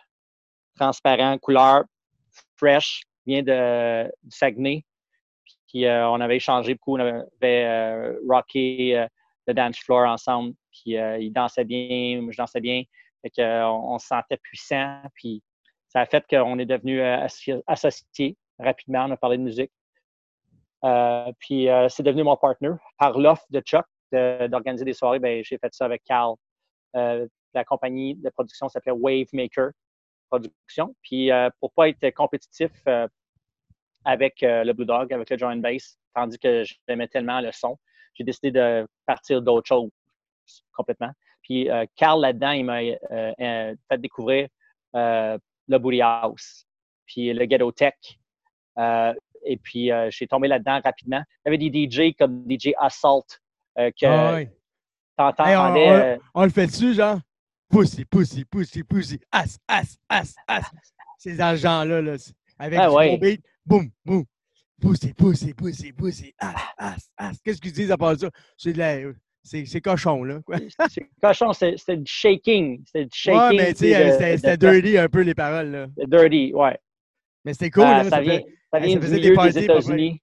transparent, couleur fresh, vient de, Saguenay. Puis euh, on avait échangé beaucoup, on avait euh, rocké euh, le dance floor ensemble. Puis il dansait bien, moi je dansais bien. Fait euh, on, se sentait puissant. Puis ça a fait qu'on est associ- associés rapidement. On a parlé de musique. Puis c'est devenu mon partner. Par l'offre de Chuck d'organiser des soirées, ben, j'ai fait ça avec. Euh, la compagnie de production s'appelait Wavemaker Production. Puis euh, pour pas être compétitif euh, avec euh, le Blue Dog, avec le Joint Bass, tandis que j'aimais tellement le son, j'ai décidé de partir d'autre chose complètement. Puis Carl là-dedans, il m'a fait découvrir le Booty House, puis le Ghetto Tech. Et puis, euh, j'ai tombé là-dedans rapidement. Il y avait des DJ comme DJ Assault que Ah. Hey, on- On le fait dessus, genre? Pussy, pussy, pussy, pussy. As, as, as, as. C'est dans ce genre-là, là. Avec Ah ouais. Boum, boum. Pussy, pussy, pussy, pussy. As, as, as. Qu'est-ce qu'ils disent à part ça? C'est de la... C'est c'est cochon, là. C'est cochon, c'était du shaking. C'était du shaking. Ouais, mais tu sais, de- c'était dirty un peu, les paroles, là. Dirty, ouais. Mais c'était cool, Ah, là. ça, vient, fait- ça vient ça du des des États-Unis.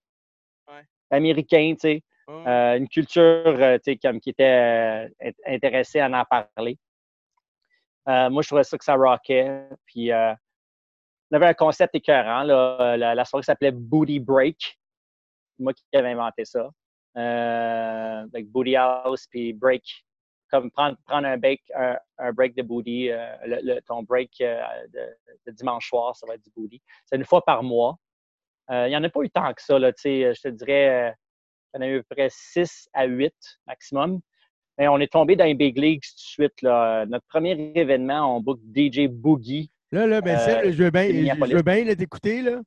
Ouais. Américain, tu sais. Euh, une culture euh, tu sais, comme qui était euh, int- intéressée à en parler. Euh, moi, je trouvais ça que ça rockait. Puis, euh, on avait un concept écœurant. Là, la, la soirée s'appelait Booty Break. Moi qui avais inventé ça. Euh, avec Booty House, puis Break. Comme prendre, prendre un, break, un, break de booty. euh, le, ton break euh, de, dimanche soir, ça va être du booty. C'est une fois par mois. Euh, Il n'y en a pas eu tant que ça. Là, je te dirais, euh, en a eu à peu près 6 à 8 maximum. On est tombé dans les big leagues tout de suite. Là. Notre premier événement, on book DJ Boogie. Là, là, ben, Euh, je veux bien, c'est je veux bien t'écouter, là.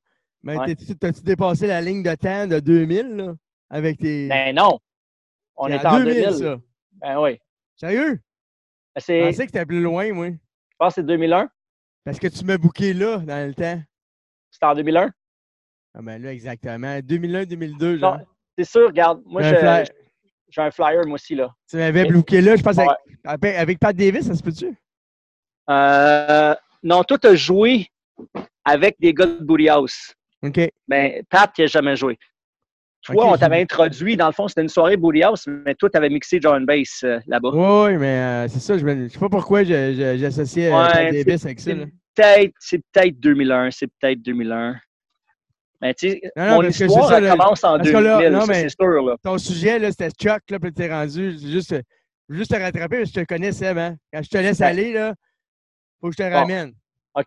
Mais Ouais. t'as-tu dépassé la ligne de temps de 2000, là? Avec tes. Ben non! On est en 2000. ça. Ben oui. Sérieux? Ben, Je pensais que c'était plus loin, moi. Je pense que c'est 2001. Parce que tu m'as booké là, dans le temps. C'était en 2001. Ah ben là, exactement. 2001-2002, genre. Non, c'est sûr, regarde. Moi, un je- flyer. J'ai un flyer, moi aussi. là. Tu m'avais Mais- booké là, je pense, avec, Ouais. avec, avec Pat Davis, ça se peut-tu? Euh, non, toi, tu as joué avec des gars de Booty House. OK. Ben, Pat, qui n'a jamais joué. Toi, on t'avait introduit. Dans le fond, c'était une soirée Booty House, mais toi, tu avais mixé John Bass euh, là-bas. Oui, mais euh, c'est ça. Je ne sais pas pourquoi j'associais euh, Ouais, Pat Davis avec ça. C'est là. peut-être, c'est peut-être 2001. C'est peut-être 2001. Mais tu sais, Non, non, mon histoire, ça, elle commence en parce que 2000, là, non, ça, mais- c'est sûr. Là. Ton sujet, là, c'était Chuck, là, puis t'es rendu. Juste, juste te rattraper, parce que je te connais, Seb, hein? Quand je te laisse aller, là, faut que je te Bon. ramène.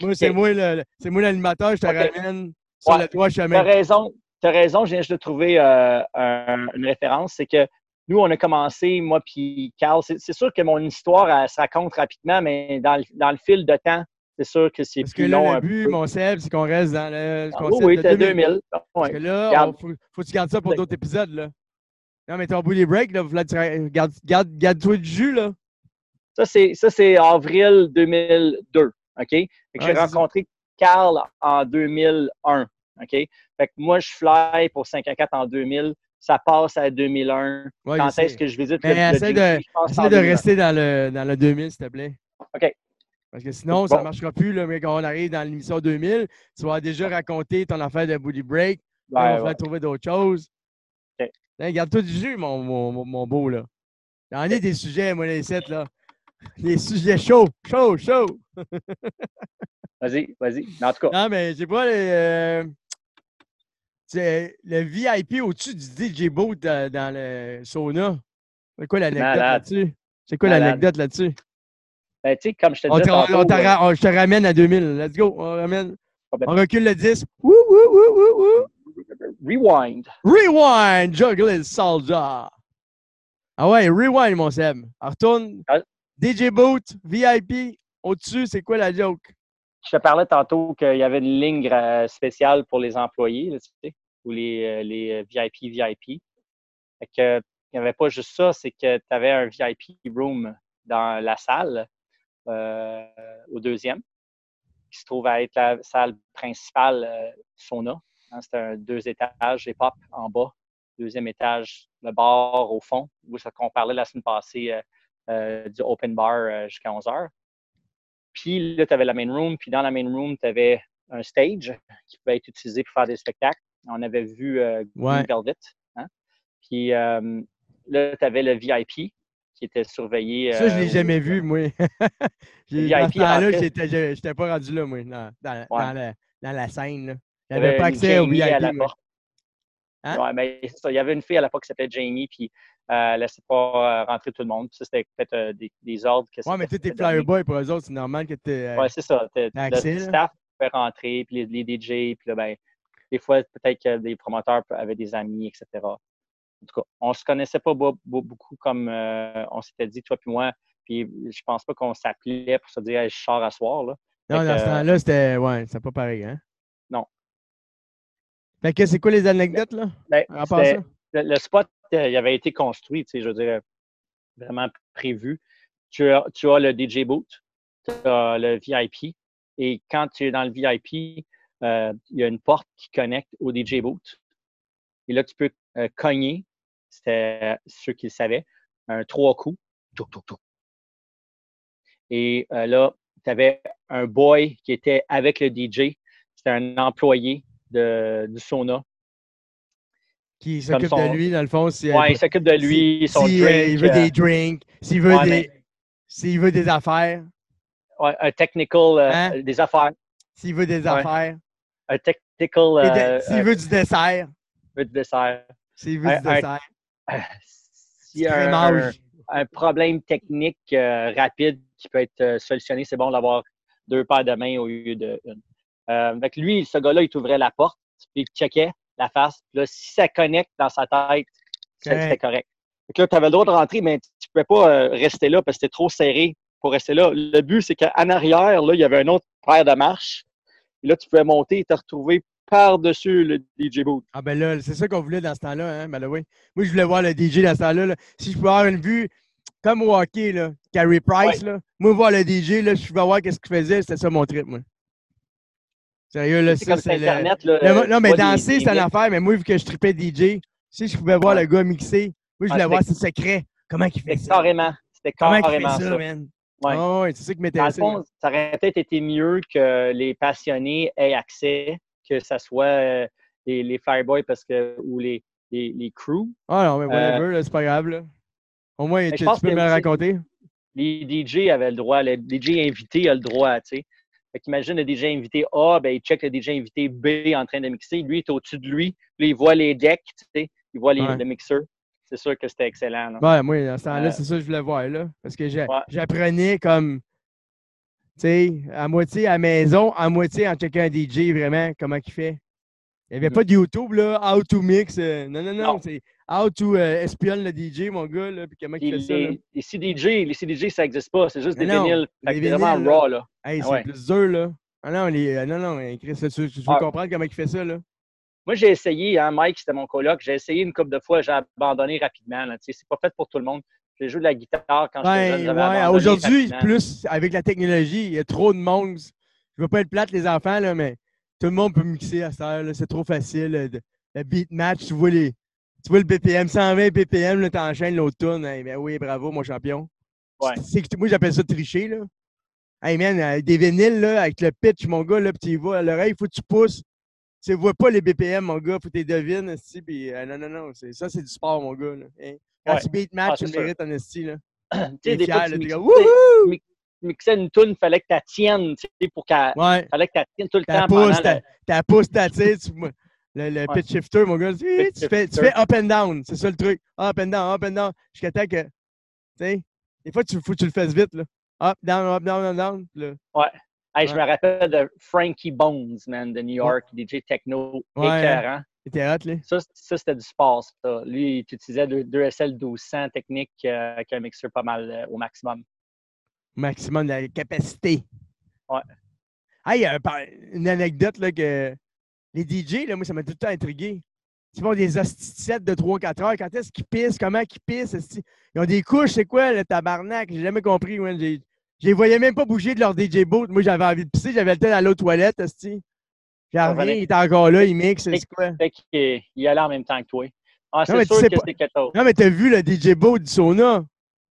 Moi, c'est moi, c'est l'animateur, je te ramène sur Ouais. le as chemin. raison. Tu as raison, je viens juste de trouver euh, un- une référence. C'est que nous, on a commencé, moi puis Carl. C'est sûr que mon histoire, elle se raconte rapidement, mais dans dans le fil de temps, c'est sûr que c'est Parce que plus là, long. le but, mon Seb, c'est qu'on reste dans le Ah, concept oui, oui, de c'était 2000. 2000. Parce Ouais. que là, Garde. il faut, faut que tu gardes ça pour d'autres épisodes, là. Non, mais ton bully break, là, là, tu ra- garde, garde, garde-toi du jus, là. Ça, c'est avril 2002. OK? Fait que Ouais, j'ai rencontré Carl en 2001. OK? Fait que moi, je fly pour 5 à 4 en 2000. ça passe à 2001. Ouais, Quand est-ce que je visite Mais le, le essaie de- Essaie de 2001. rester dans le, dans le 2000, s'il te plaît. OK. Parce que sinon, ça ne marchera plus. Là, mais quand on arrive dans l'émission 2000, tu vas déjà raconter ton affaire de booty break. Là, Ouais, il va trouver d'autres choses. OK. Hein, Garde-toi du jus, mon, mon, mon- mon beau. là. J'en ai des sujets, moi, les sept, là. *laughs* Des sujets chauds, chauds, chauds. *laughs* Vas-y, vas-y. En tout cas, Non, mais j'ai pas les. euh, le VIP au-dessus du DJ Boat dans, dans le sauna. C'est quoi l'anecdote là-dessus? C'est quoi l'anecdote là-dessus? Ben, tu sais, comme je te disais on tantôt, te euh, ra- on- je te ramène à 2000. Let's go. On ramène. On recule le 10. Wouh, wouh, wouh, wouh, wouh. rewind. Rewind, Juggling Soldier. Ah ouais, rewind, mon Seb. On retourne. Ah. DJ Boot, VIP, au-dessus, c'est quoi la joke? Je te parlais tantôt qu'il y avait une ligne spéciale pour les employés, là, tu sais, ou les, euh, les euh, VIP, VIP. Fait que, il n'y avait pas juste ça, c'est que tu avais un VIP room dans la salle, euh, au deuxième, qui se trouve à être la salle principale euh, sauna. Hein, C'était un deux étages, les pop en bas, deuxième étage, le bar au fond, où ça qu'on parlait la semaine passée euh, euh, du open bar euh, jusqu'à 11 heures. Puis là, tu avais la main room, puis dans la main room, tu avais un stage qui pouvait être utilisé pour faire des spectacles. On avait vu euh, Green Ouais. Velvet. Hein? Puis euh, là, tu avais le VIP qui était surveillé. Ça, je euh, l'ai au- jamais vu, moi. VIP *laughs* dans ce temps-là, je- j'étais pas rendu là, moi, dans, dans, Ouais. dans la, dans la scène. J'avais avait pas accès au VIP. à la porte. Hein? Ouais, mais ça, il y avait une fille à l'époque qui s'appelait Jamie, puis euh, laissait pas euh, rentrer tout le monde. Ça, c'était peut-être euh, des, des ordres que Ouais, mais tous tes donné. flyerboys, pour eux autres, c'est normal que tu euh, Ouais, c'est ça. Le staff pouvait rentrer, puis les, les DJ, puis là, ben, des fois, peut-être que des promoteurs avaient des amis, etc. En tout cas, on se connaissait pas beau- beau- beaucoup comme euh, on s'était dit, toi puis moi. Puis je pense pas qu'on s'appelait pour se dire, Hey, je sors à soir. Là. Non, Fait dans que, ce temps-là, c'était. Ouais, c'était pas pareil, hein? Non. Fait que c'est quoi les anecdotes, là? Ben, À part ça? le, le spot, euh, il avait été construit, tu sais, je veux dire, vraiment prévu. Tu as, tu as le DJ booth, tu as le VIP, et quand tu es dans le VIP, euh, il y a une porte qui connecte au DJ booth. Et là, tu peux euh, cogner, c'était ceux qui le savaient, un trois coups. Touc, touc, touc. Et euh, là, tu avais un boy qui était avec le DJ. C'était un employé de, du sauna. Qui s'occupe son- de lui, dans le fond. Si, Ouais, il s'occupe de lui, son si, euh, il veut euh, des drinks, s'il veut, ouais, des, mais- s'il veut des affaires, ouais, un technical, euh, Hein? des affaires. s'il veut des affaires, Un technical de- s'il veut du dessert, de dessert. s'il veut un- du dessert, S'il y a un, problème technique euh, rapide qui peut être euh, solutionné, c'est bon d'avoir deux paires de mains au lieu d'une. Euh, fait que lui, ce gars-là, il t'ouvrait la porte, puis il checkait la face. Puis là, si ça connecte dans sa tête, c'était correct. Fait que là, tu avais le droit de rentrer, mais tu ne pouvais pas euh, rester là parce que c'était trop serré pour rester là. Le but, c'est qu'en arrière, là, il y avait un autre paire de marches. Et là, tu pouvais monter et te retrouver par-dessus le DJ booth. Ah ben là, c'est ça qu'on voulait dans ce temps-là, hein, oui. Moi, je voulais voir le DJ dans ce temps-là. là. Si je pouvais avoir une vue comme au hockey, là, Carey Price, là, moi, voir le DJ, là, je pouvais voir qu'est-ce qu'il faisait, c'était ça mon trip, moi. Sérieux, là, C'est ça, c'est le... Internet. Là, Le- euh, non, mais danser, c'est une affaire, mais moi, vu que je tripais DJ, si je pouvais voir Ouais. le gars mixer, moi, je Ah, voulais voir ses secrets. Comment il fait ça? carrément. C'était carrément ça, ça. man? Ouais. Ah ouais, c'est ça qui m'intéressait. ça aurait peut-être été mieux que les passionnés aient accès, que ce soit euh, les, les Fireboys parce que, ou les, les, les crews. Ah non, mais whatever, là, c'est pas grave, là. Au moins, tu, peux me le raconter. Les DJ avaient le droit, le DJ invité a le droit, tu sais. Fait qu'imagine le DJ invité A, ben, il check le DJ invité B en train de mixer. Lui, il est au-dessus de lui. Puis il voit les decks, tu sais. Il voit les, Ouais. le mixeur. C'est sûr que c'était excellent. là. Ouais, moi, dans ce temps-là, Euh, c'est ça que je voulais voir, là. Parce que Ouais. j'apprenais comme, sais, à moitié à la maison, à moitié en checkant un DJ, vraiment, comment il fait. Il n'y avait pas de YouTube, là, how to mix. euh, non, non, non, Non. c'est how to euh, espionne le DJ, mon gars, là, puis comment il fait ça, là. les, les CDJ, les CDJ, ça n'existe pas. C'est juste des non, vinyles. C'est vraiment là. raw, là. Hey, Ah c'est ouais. plus dur, là. Ah non, les, euh, non, non, Chris, tu, tu- tu veux Ah. comprendre comment il fait ça, là? Moi, j'ai essayé, hein, Mike, c'était mon coloc, j'ai essayé une couple de fois, j'ai abandonné rapidement. là. Tu sais, C'est pas fait pour tout le monde. J'ai joué de la guitare quand j'étais Ben, jeune. j'avais ouais, aujourd'hui, plus avec la technologie, il y a trop de monde. Je veux pas être plate, les enfants, là, mais tout le monde peut mixer à ça. là. C'est trop facile. Le, le beat match, tu vois les, Tu vois le BPM, 120 BPM, là, t'enchaînes l'autre tourne. Hey, ben oui, bravo, mon champion. Ouais. Moi, j'appelle ça tricher, là. Hey, man, euh, des vinyles, là, avec le pitch, mon gars, là, puis tu y vas à l'oreille, faut que tu pousses. Tu vois pas les BPM, mon gars, faut que tu les devines, esti, puis euh, non, non, non, ça, c'est du sport, mon gars, là. Hein? Quand Ouais. tu beat match, Ah, tu le sûr. mérites en esti, là. *clears throat* Tu T'es sais, des fois, fier, tu là, t'es comme, wouhou! tu une toune, il fallait que tu la tiennes, tu sais, pour qu'elle Ouais, fallait que tu la tiennes tout le temps pendant pousse, ta, le- ta pousse, ta tire, tu- le, le Ouais. pitch shifter, mon gars, tu, tu fais, tu fais up and down, c'est ça le truc. Up and down, up and down, jusqu'à temps que, tu sais, des fois, il faut que tu le fasses vite, là. Up, down, up, down, up, down. là, Hey, Je Ouais. me rappelle de Frankie Bones, man, de New York, DJ techno, Ouais. écœurant. C'était hot, là. Ça, ça c'était du sport, ça. Lui, il utilisait deux, deux SL 1200 techniques euh, avec un mixeur pas mal euh, au maximum. maximum de la capacité. Ouais. Hey, euh, une anecdote, là, que les DJ, là, moi, ça m'a tout le temps intrigué. Ils font des hostissets de 3-4 heures. Quand est-ce qu'ils pissent? Comment qu'ils pissent? Ils ont des couches, c'est quoi, le tabarnak? J'ai jamais compris. J'ai- Je les voyais même pas bouger de leur DJ boot. Moi, j'avais envie de pisser. J'avais le temps d'aller aux toilettes, esti. J'en reviens, il est encore là, il mixe, c'est quoi? Fait qu'il il allait en même temps que toi. Ah, c'est sûr que c'est quelque chose. Non, mais t'as vu le DJ boot du sauna?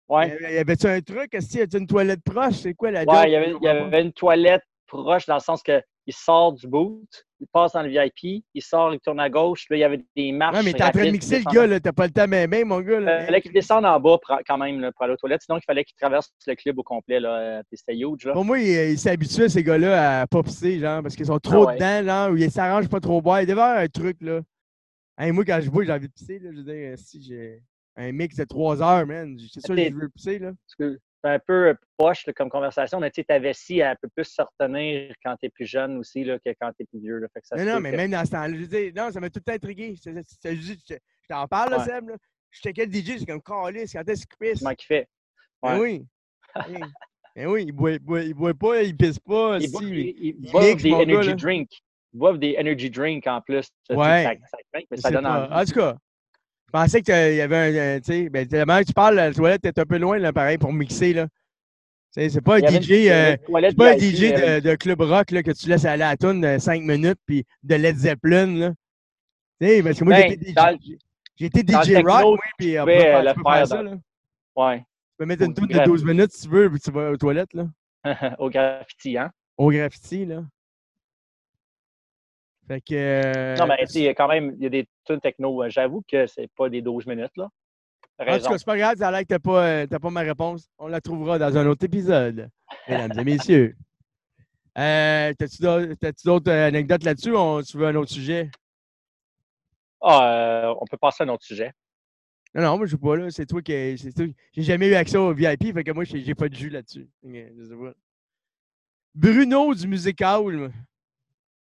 Ouais. Y avait-tu un truc? Est-ce qu'il y a une toilette proche? C'est quoi la? Ouais, il y avait, il avait une toilette proche dans le sens que il sort du boot, il passe dans le VIP, il sort, il tourne à gauche. Là, il y avait des marches. Ouais, mais t'es en train de mixer le gars, là. T'as pas le temps, mais même, mon gars. Il Là. fallait qu'il descende en bas pour- quand même là, pour aller aux toilettes. Sinon, il fallait qu'il traverse le club au complet. Là. Euh, C'était huge. Là. Pour moi, il, il s'est habitué, ces gars-là, à pas pisser, genre, parce qu'ils sont trop Ah ouais. dedans, genre, ou ils s'arrangent pas trop boire. Il devait avoir un truc, là. Hey, moi, quand je bois, j'ai envie de pisser, là. Je veux dire, si j'ai un mix de 3 heures, man, c'est sûr que je veux pisser, là. Un peu euh, poche là, comme conversation, mais tu sais, ta vessie, elle peut plus se retenir quand tu es plus jeune aussi là, que quand tu es plus vieux. Là. Fait que ça Non, non, mais que- même dans ce temps-là, je dire, non, ça m'a tout le temps intrigué. Je, je- je- je- je- je t'en parle, là, Ouais. Seb, là. Je checkais le DJ, c'est comme, calice, quand est-ce qu'il pisse? Comment il fait? Ouais. oui. Hey. Ben oui, il boit, il boit, il boit pas, il pisse pas. Ils si, mais- ils- ils il boivent mixe, des energy drinks. Ils boivent des energy drinks en plus. Ça, Ouais. Ça, ça craque, mais ça donne pas. envie. En tout cas, je pensais qu'il y avait un. euh, Tu sais, ben, tu parles, la toilette est un peu loin, là, pareil, pour mixer, là. Tu sais, c'est pas un une- DJ, euh, une pas un DJ de, de club rock là, que tu laisses aller à la toune de 5 minutes puis de Led Zeppelin. Là. Tu sais, parce que moi, Ben, j'ai été dans DJ, j'ai été le DJ rock, moi, puis euh, tu peux faire ça. Là. Tu Ouais. peux mettre une Au toune de graph- 12 minutes si tu veux, puis tu vas aux toilettes, là. *laughs* au graffiti, hein? Au graffiti, là. Fait que. euh, non, mais tu sais, il y a quand même il y a des tunes techno. euh, J'avoue que c'est pas des 12 minutes, là. T'as En tout raison. cas, c'est pas grave, que t'as pas, euh, t'as pas ma réponse. On la trouvera dans un autre épisode, mesdames et messieurs. Euh, T'as-tu d'autres t'as-tu d'autres, anecdotes là-dessus? Ou on- tu veux un autre sujet? Ah, euh, on peut passer à un autre sujet. Non, non, moi, je sais pas, là. C'est toi qui. c'est toi- J'ai jamais eu accès au VIP, fait que moi, j'ai j'ai pas de jus là-dessus. Bruno du Musical. moi.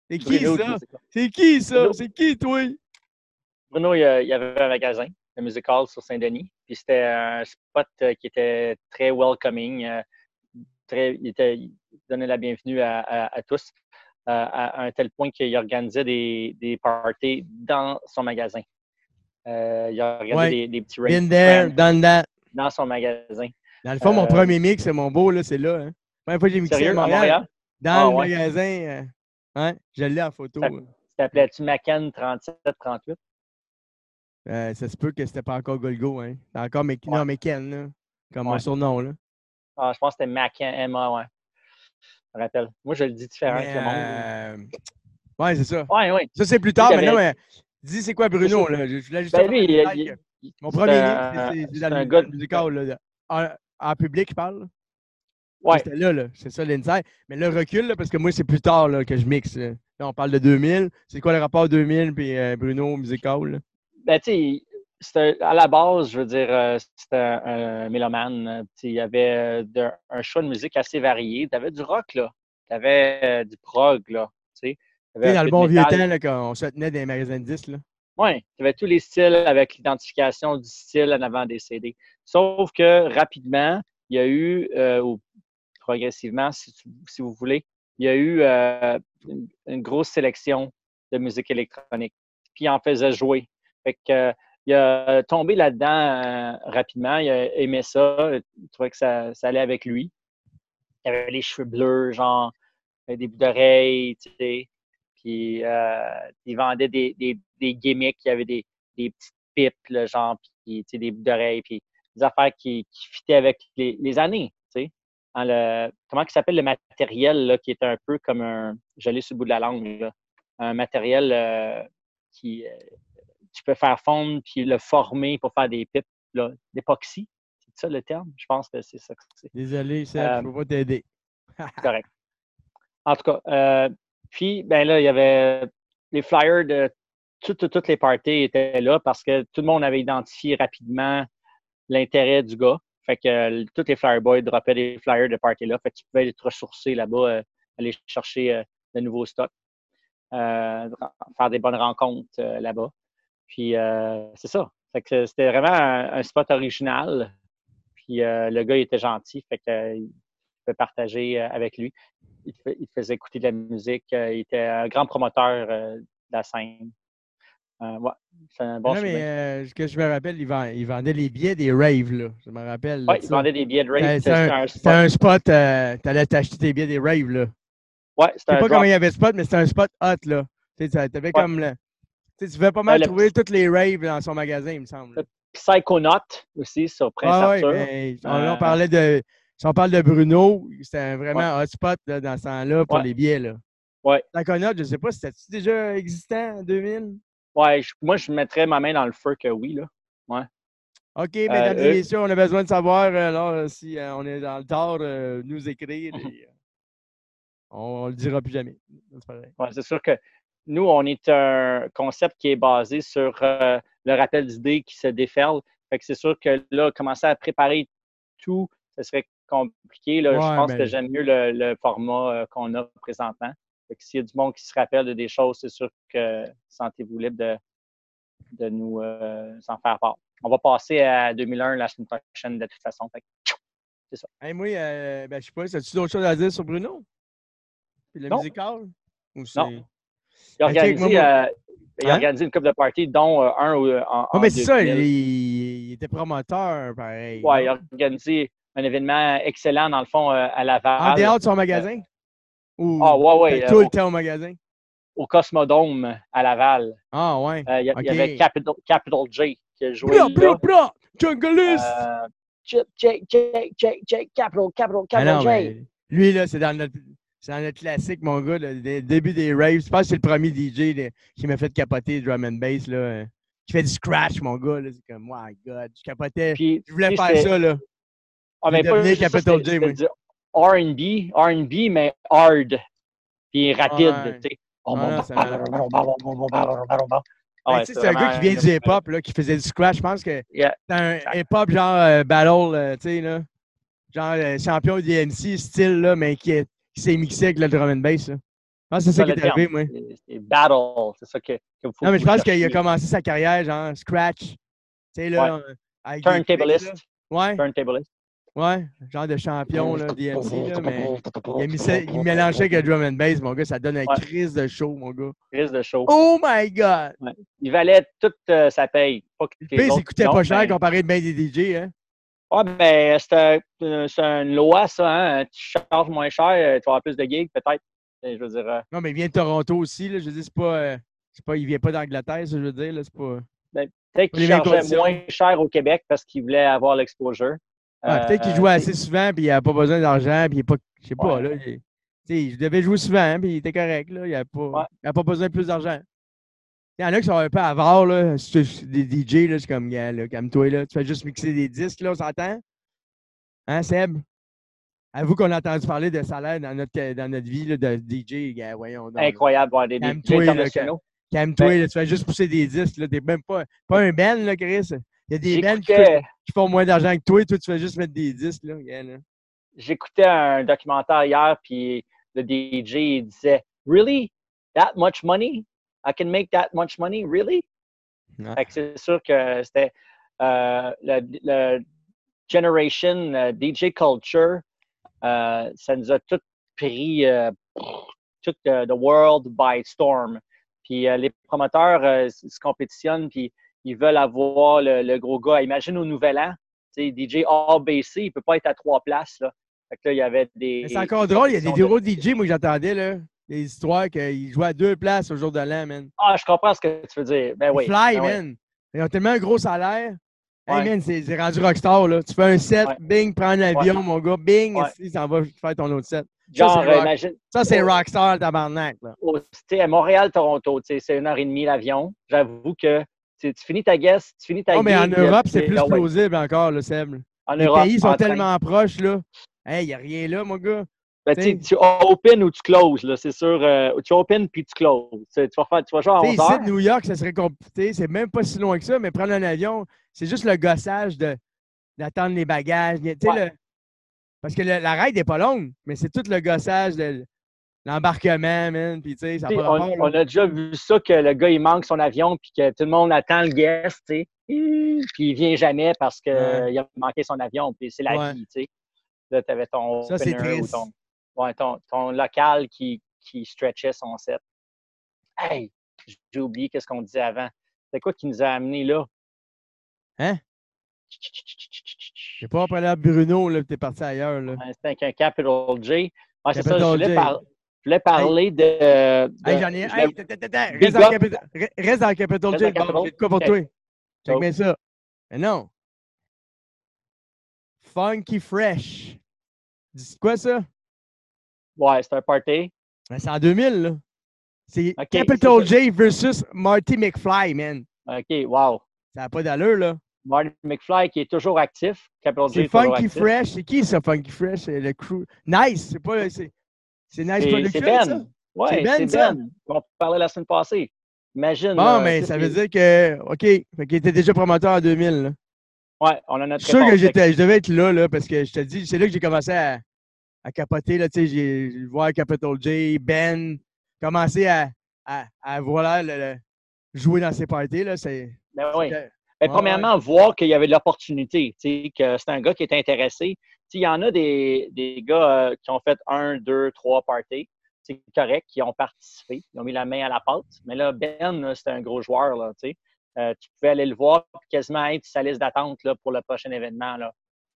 C'est qui ça? C'est qui ça? C'est qui, toi? Bruno, il y avait un magasin, le Musical sur Saint-Denis. Puis c'était un spot euh, qui était très welcoming. euh, Très, il, était- il donnait la bienvenue à, à- à tous, euh, à, un tel point qu'il organisait des, des parties dans son magasin. Euh, il Ouais. des, des petits Been raves there, friends done that. dans son magasin. Dans le fond, mon premier mix, c'est mon beau, là, c'est là. Hein. La première fois que j'ai mixé Sérieux, à à Montréal, Montréal? dans Ah, le ouais. magasin. Hein, je l'ai en photo. Ça-. T'appelais-tu Macan 37-38? Euh, ça se peut que c'était pas encore Golgo, hein. C'était encore Mc... Ouais. non, McKen, là. Comme mon Ouais. surnom, là. Ah, je pense que c'était Macan, Emma, ouais. Je me rappelle. Moi, je le dis différent Mais, que le monde. euh, Ouais, c'est ça. Ouais, ouais. Ça, c'est plus tard, maintenant, avait- mais dis c'est quoi Bruno, là? Je je voulais juste Ben, lui, il- il- Mon premier mix, c'est- c'est c'est dans le musical, là. En, en public, je parle. Ouais. C'était là, là. C'est ça l'inside. Mais le recul, là, parce que moi, c'est plus tard là, que je mixe. Là. On parle de 2000. C'est quoi le rapport 2000 puis euh, Bruno musical? Ben, tu sais, à la base, je veux dire, euh, c'était un, un mélomane. euh, Il y avait euh, de- un choix de musique assez varié. Tu avais du rock, là. Tu avais du prog, là. Tu sais. Dans le bon vieux temps, là, quand on se tenait dans les magasins de disques. Là. Oui, tu avais tous les styles avec l'identification du style en avant des CD. Sauf que rapidement, il y a eu, euh, ou progressivement, si, tu- vous voulez, il y a eu euh, une, grosse sélection de musique électronique. Puis il en faisait jouer. Fait que, il a tombé là-dedans euh, rapidement. Il a aimé ça. Il trouvait que ça, allait avec lui. Il avait les cheveux bleus, genre des bouts d'oreilles, tu sais. Puis euh, il vendait des, gimmicks. Il y avait des, petites pipes, genre, puis des boucles d'oreilles, puis des affaires qui, qui fitaient avec les années. Dans le, comment il s'appelle le matériel là, qui est un peu comme un. Je l'ai sur le bout de la langue. Là, un matériel euh, qui. euh, tu peux faire fondre puis le former pour faire des pipes. D'époxy. C'est ça le terme? Je pense que c'est ça que c'est. Désolé, Seb, Euh, je peux pas t'aider. correct. En tout cas, puis, ben là, il y avait les flyers de tout- tout- toutes les parties étaient là parce que tout le monde avait identifié rapidement l'intérêt du gars. Fait que euh, tous les flyer boys droppaient des flyers de party là. Fait que tu pouvais te ressourcer là-bas, euh, aller chercher euh, de nouveaux stocks, faire des bonnes rencontres là-bas. Puis, c'est ça. Fait que c'était vraiment un, spot original. Puis, le gars, était gentil. Fait que, peut partager avec lui. Il faisait écouter de la musique. il était un grand promoteur de la scène. Euh, ouais, c'est un bon non, mais euh, ce que je me rappelle, il, vend- il vendait les billets des raves, là. Je me rappelle. là, Ouais, de il ça. vendait des billets de Ouais, rave. c'est C'était un- un C'était spot. un spot, euh, t'allais t'acheter tes billets des raves, là. Ouais, Je c'était sais un pas drop. comment il y avait ce spot, mais c'était un spot hot, là. Tu sais, Ouais. comme le. Tu sais, pouvais pas mal le trouver toutes les raves dans son magasin, il me semble. là. Psychonaut aussi sur Prince Ah ouais, Arthur. mais on, là, on Euh, parlait de. Si on parle de Bruno, c'était vraiment un hot spot là, dans ce temps-là pour les billets. Là. Ouais. Psychonaut, je sais pas, c'était-tu déjà existant en 2000? Ouais, je- moi, je mettrais ma main dans le feu que oui. Là. OK, Euh, mesdames et messieurs, on a besoin de savoir, euh, alors, euh, si euh, on est dans le tard, euh, nous écrire. *laughs* et, euh, on, on le dira plus jamais. C'est. Ouais, sûr que nous, on est un concept qui est basé sur euh, le rappel d'idées qui se déferle. Fait que c'est sûr que là, commencer à préparer tout, ce serait compliqué. Là. Ouais, je pense que j'aime mieux le, le format euh, qu'on a présentement. S'il y a du monde qui se rappelle de des choses, c'est sûr que sentez-vous libre de, de nous euh, en faire part. On va passer à 2001 la semaine prochaine de toute façon. Fait que, Hey, moi, euh, ben, je sais pas, as-tu d'autres choses à dire sur Bruno? Puis le Non. musical? Ou c'est- Non. il a organisé, moi- euh, il a Hein? organisé une couple de parties, dont euh, un en, en mais c'est ça, il, 2000. il était promoteur, pareil. Ouais, il a organisé un événement excellent, dans le fond, à Laval. En dehors de son magasin? Ou Ah, ouais, ouais, euh, tout le au- temps au magasin? au Cosmodome à Laval. Ah, ouais. Euh, il, y a- il y avait Capital, Capital J qui joué Blah, blah, blah! Jungleist! Euh, J, J, J, J, Capital, Capital, Ah Capital J. mais lui, là, c'est dans notre. C'est dans notre classique, mon gars, le début des raves. Je pense que c'est le premier DJ là, qui m'a fait capoter drum and bass, là, euh, qui fait du scratch, mon gars. là. C'est comme, my God, je capotais. Puis, Je voulais puis faire ça, là. ah, mais pas Capital J, moi. R&B, R&B, mais hard. Puis rapide, Ouais. tu sais. Ouais, c'est un gars qui vient du hip-hop, là, qui faisait du scratch. Je pense que Yeah. c'est un hip-hop genre euh, battle, euh, tu sais, là. Genre euh, champion DMC style, là, mais qui, est- qui s'est mixé avec le drum and bass, là. Je pense que c'est ça qui est arrivé, moi. C'est- battle, c'est ça que, que vous Non, mais je pense qu'il a commencé sa carrière, genre scratch. Tu sais, là, euh, des tricks, Turntablist. Ouais, Turntablist. Ouais, genre de champion, là, DMC, là, mais il, il mélangeait avec le drum and bass, mon gars, ça donne un Ouais. crise de show, mon gars. Chris de show. Oh my God! Il valait toute euh, sa paye. Pas que Le autres ça coûtait pas cher mais- comparé de bien des DJ, hein? Ah, ben, c'est un- euh, c'est une loi, ça. Hein? Tu charges moins cher, euh, tu vas avoir plus de gigs, peut-être. Je veux dire, euh, Non, mais il vient de Toronto aussi, là. Je veux dire, c'est pas. euh, c'est pas il vient pas d'Angleterre, ça, je veux dire, là. C'est pas. peut-être les qu'il chargeait moins cher au Québec parce qu'il voulait avoir l'exposure. Ah, peut-être qu'il Euh, jouait assez souvent, puis il n'a pas besoin d'argent, puis il pas. Je sais pas, Ouais. là. il- Tu sais, je devais jouer souvent, puis il était correct, là. Il n'a pas, Ouais. il pas besoin de plus d'argent. Il y en a qui sont un peu avares, là. Des DJ, là, c'est comme, gars, là, calme-toi, là. Tu fais juste mixer des disques, là, on s'entend? Hein, Seb? Avoue qu'on a entendu parler de salaire dans notre, dans notre vie, là, de DJ, gars, voyons. donc, incroyable voir des, DJ internationaux. Calme-toi, Ben- là, tu fais juste pousser des disques, là. T'es même pas, pas un band, là, Chris. Il y a des bands qui, font moins d'argent que toi, et toi, tu fais juste mettre des disques, là. gars, là. j'écoutais un documentaire hier, puis le DJ il disait Really? That much money? I can make that much money? Really? Ouais. Fait que c'est sûr que c'était euh, le, le Generation DJ Culture, euh, ça nous a tout pris, euh, tout euh, the world by storm. Puis les promoteurs se compétitionnent, puis ils veulent avoir le, le gros gars. Imagine au Nouvel An, DJ ABC, il peut pas être à trois places. Là. Fait que là, il y avait des. C'est encore drôle, il y a des compétitions de- gros DJ, moi, que j'entendais, là. Des histoires qu'ils jouaient à deux places au jour de l'an, man. Ah, je comprends ce que tu veux dire. Ben oui. Fly, ben oui. man. Ils ont tellement un gros salaire. Hey man, c'est rendu rockstar, là. Tu fais un set, Ouais. bing, prends un avion, mon gars, bing, ici, ça va faire ton autre set. Genre, c'est rock. imagine, Ça, c'est rockstar, tabarnak, là. au- tu sais, à Montréal-Toronto, tu sais, c'est une heure et demie l'avion. J'avoue que tu, finis ta guest, tu finis ta Oh, mais en euh, Europe, c'est plus ouais, plausible encore, le Seb. En Les Europe, pays sont tellement proches, là. Hey, il n'y a rien là, mon gars. Ben, tu open ou tu closes, là, c'est sûr. euh, tu open puis tu closes. Tu vas, faire, tu vas jouer à Tu 11 sais, ici, heures. de New York, ça serait compliqué. C'est même pas si loin que ça, mais prendre un avion, c'est juste le gossage de- d'attendre les bagages. Ouais. le- Parce que le- la ride n'est pas longue, mais c'est tout le gossage de l'embarquement, man. Puis, tu sais, ça pas on, a déjà vu ça que le gars il manque son avion puis que tout le monde attend le guest, tu sais. Puis il vient jamais parce qu'il Ouais. a manqué son avion. Puis c'est la Ouais. vie, tu sais. Là, tu avais ton Ça, ou ton, ouais, ton, ton local qui, qui stretchait son set. Hey, j'ai oublié qu'est-ce qu'on disait avant. C'est quoi qui nous a amenés là? Hein? Je sais pas, après là, Bruno, là, t'es parti ailleurs, là. C'était avec un Capital J. Ouais, c'est ça, je voulais, par- je voulais parler de. Hey, reste, dans le up. Capital, re- reste dans le Capital Reste J. dans le Bon, quoi pour toi? Check bien ça. Mais non. Funky Fresh. C'est quoi ça? Ouais, c'est un party. Ben, C'est en 2000, là. C'est Ok, Capital c'est J versus Marty McFly, man. OK, wow. Ça n'a pas d'allure, là. Marty McFly qui est toujours actif. Capital J C'est est toujours Funky actif. Fresh. C'est qui ça, Funky Fresh? C'est le crew. Nice. C'est pas. C'est Nice Production. C'est Ben. C'est Ben, c'est ça? Ben. On parlait la semaine passée. Imagine. Bon, là, mais ça veut dire que. OK. Fait qu'il était déjà promoteur en 2000, là. Ouais, on a notre Je suis sûr que j'étais, je devais être là, là, parce que je te dis, c'est là que j'ai commencé à, à capoter, là, tu sais, j'ai voir Capital J, Ben, commencer à, à, à voilà, le- le- jouer dans ces parties, là, c'est... Ben oui. Ben, Ouais, premièrement, voir qu'il y avait de l'opportunité, tu sais, que c'est un gars qui est intéressé. Tu sais, Il y en a des, des gars euh, qui ont fait un, deux, trois parties. C'est correct, qui ont participé, ils ont mis la main à la pâte. Mais là, Ben, c'était un gros joueur, là, tu sais. Euh, tu pouvais aller le voir quasiment être sa liste d'attente pour le prochain événement. Là.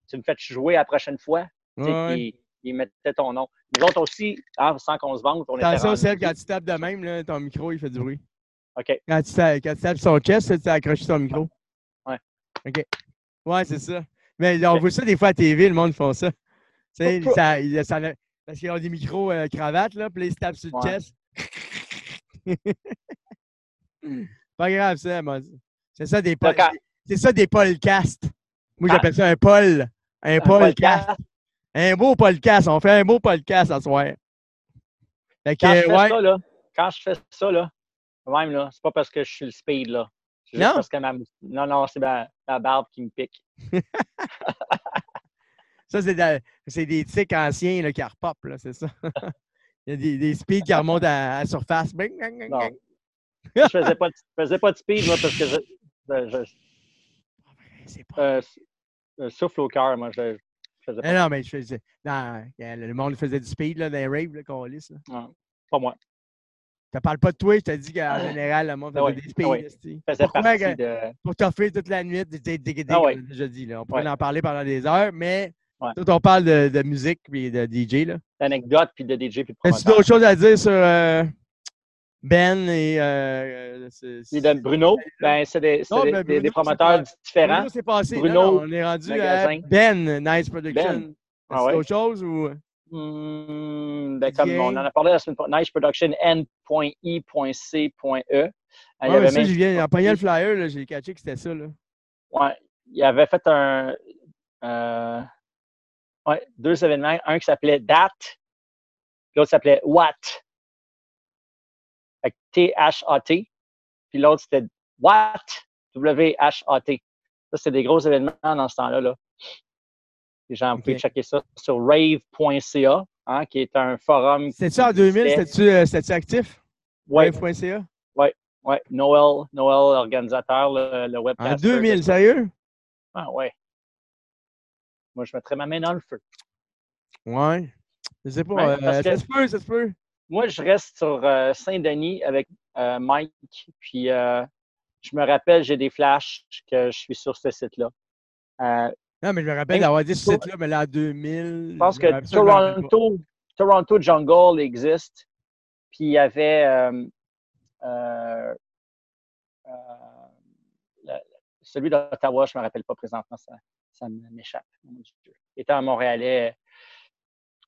Tu me fais jouer la prochaine fois, tu sais, Ouais. puis il mettait ton nom. Nous autres aussi, hein, sans qu'on se vante, on était Attention, Seb, quand tu tapes de même, là, ton micro, il fait du bruit. OK. Quand tu, tapes, quand tu tapes son chest, tu as accroché ton micro? Ouais. OK. Ouais, c'est ça. Mais on Ok. voit ça des fois à TV, le monde font ça. Tu sais, parce qu'ils ont des micros euh, là, puis ils se tapent sur le chest. *laughs* Pas grave, ça. moi. C'est ça des C'est ça des podcasts. Moi, j'appelle ça un pol. Un un podcast. podcast, Un beau podcast. On fait un beau podcast ce soir. Fait que, Quand je fais ouais. ça, là, quand je fais ça, là, même, là, c'est pas parce que je suis le speed, là. Non? parce que ma Non, non, c'est ma, ma barbe qui me pique. *laughs* Ça, c'est de- c'est des tics anciens là, qui repopent, là, c'est ça. *laughs* Il y a des, des speeds qui remontent à, la surface. Bing, bing, bing, Non. Je faisais pas, de- je faisais pas de speed, moi, parce que je, je- je- C'est pas. euh, euh, souffle au cœur, moi. Je, faisais Eh pas, non, mais je faisais. Non, le monde faisait du speed là, dans les raves qu'on lisse. Pas moi. Je te parle pas de toi, je te dis qu'en général, le monde Ah faisait ouais, des ah. Je faisais Pourquoi. Pour t'offrir toute la nuit, des Ah a déjà dit. Là. On pourrait en parler pendant des heures, mais tout on parle de, musique et de DJ. D'anecdotes puis de DJ puis de As-tu d'autres choses à dire sur euh, Ben et. euh, Puis Bruno, ben, c'est des, c'est Non, des, ben, promoteurs différents. Bruno, c'est passé. Bruno, on est rendu à Ben, Nice Production. Ben. Ah d'autres choses ou. Hmm, ben, comme on en a parlé la semaine passée, Nice Production N.I.C.E. Euh, il Ouais, ça, je viens, en pognant le flyer, j'ai catché que c'était ça. Là. Ouais, il avait fait un. euh, ouais, deux événements. Un qui s'appelait DAT, puis l'autre s'appelait What. Fait que T-H-A-T. Puis l'autre, c'était What? W-H-A-T. Ça, c'est des gros événements dans ce temps-là. Là. Les gens, vous pouvez Ok. checker ça sur rave.ca, hein, qui est un forum. C'était-tu en 2000? C'était-tu euh, c'était-tu actif? Ouais, Wave.ca? ouais. Noël, Noël, organisateur, le, le En webcaster. 2000, sérieux? Ah, ouais. Moi, je mettrais ma main dans le feu. Ouais. Je sais pas. Ouais, euh, ça que- se peut, ça se peut. Moi, je reste sur euh, Saint-Denis avec euh, Mike. Puis, je me rappelle, j'ai des flashs que je suis sur ce site-là. Non, mais je me rappelle d'avoir dit ce site-là, mais là, en 2000. je pense que. Toronto, Toronto Jungle existe. Puis, il y avait euh, euh, euh, celui d'Ottawa, je ne me rappelle pas présentement, ça, ça m'échappe. Étant à Montréalais,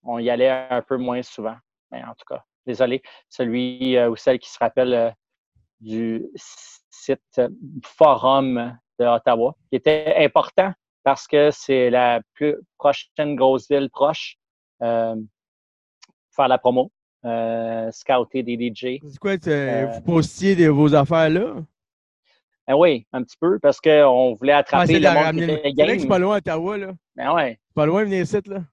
on y allait un peu moins souvent. Mais en tout cas, désolé, celui ou celle qui se rappelle du site forum de Ottawa, qui était important parce que c'est la plus prochaine grosse ville proche. Euh, faire la promo, euh, scouter des DJ. C'est quoi, euh, vous postiez de vos affaires là? Ben oui, un petit peu, parce qu'on voulait attraper le monde qui était game. C'est pas loin Ottawa, là. Ben ouais. Pas loin venir ici, là.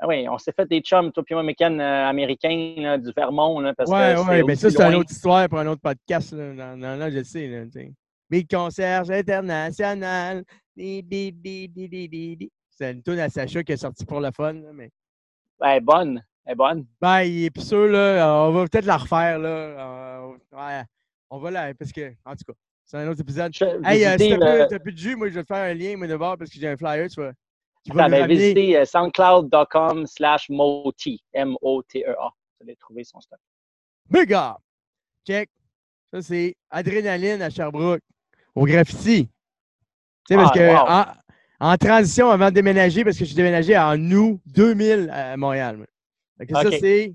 Ben oui, on s'est fait des chums, toi puis moi, américains du Vermont. Là, parce ouais, que ouais, mais ça, c'est une autre histoire pour un autre podcast. Là. Non, non, non, je le sais. Là, Big Concierge International. C'est une tune à Sacha qui est sortie pour le fun. Là, mais... Ben, elle est bonne. Elle est bonne. Ben, il est sûr, là. On va peut-être la refaire, là. Euh, ouais, on va la. Parce que, en tout cas, c'est un autre épisode. Je, hey, euh, si t'as plus, de jus, moi, je vais te faire un lien, moi, de bord, parce que j'ai un flyer, tu vois. Tu vas ben, visiter euh, soundcloud.com slash moti. M-O-T-E-A. Vous allez trouver son stock. Up! Check. Ça, c'est Adrénaline à Sherbrooke, au graffiti. Tu sais, parce ah, que en, transition avant de déménager, parce que je suis déménagé en août 2000 à Montréal. Ça, c'est.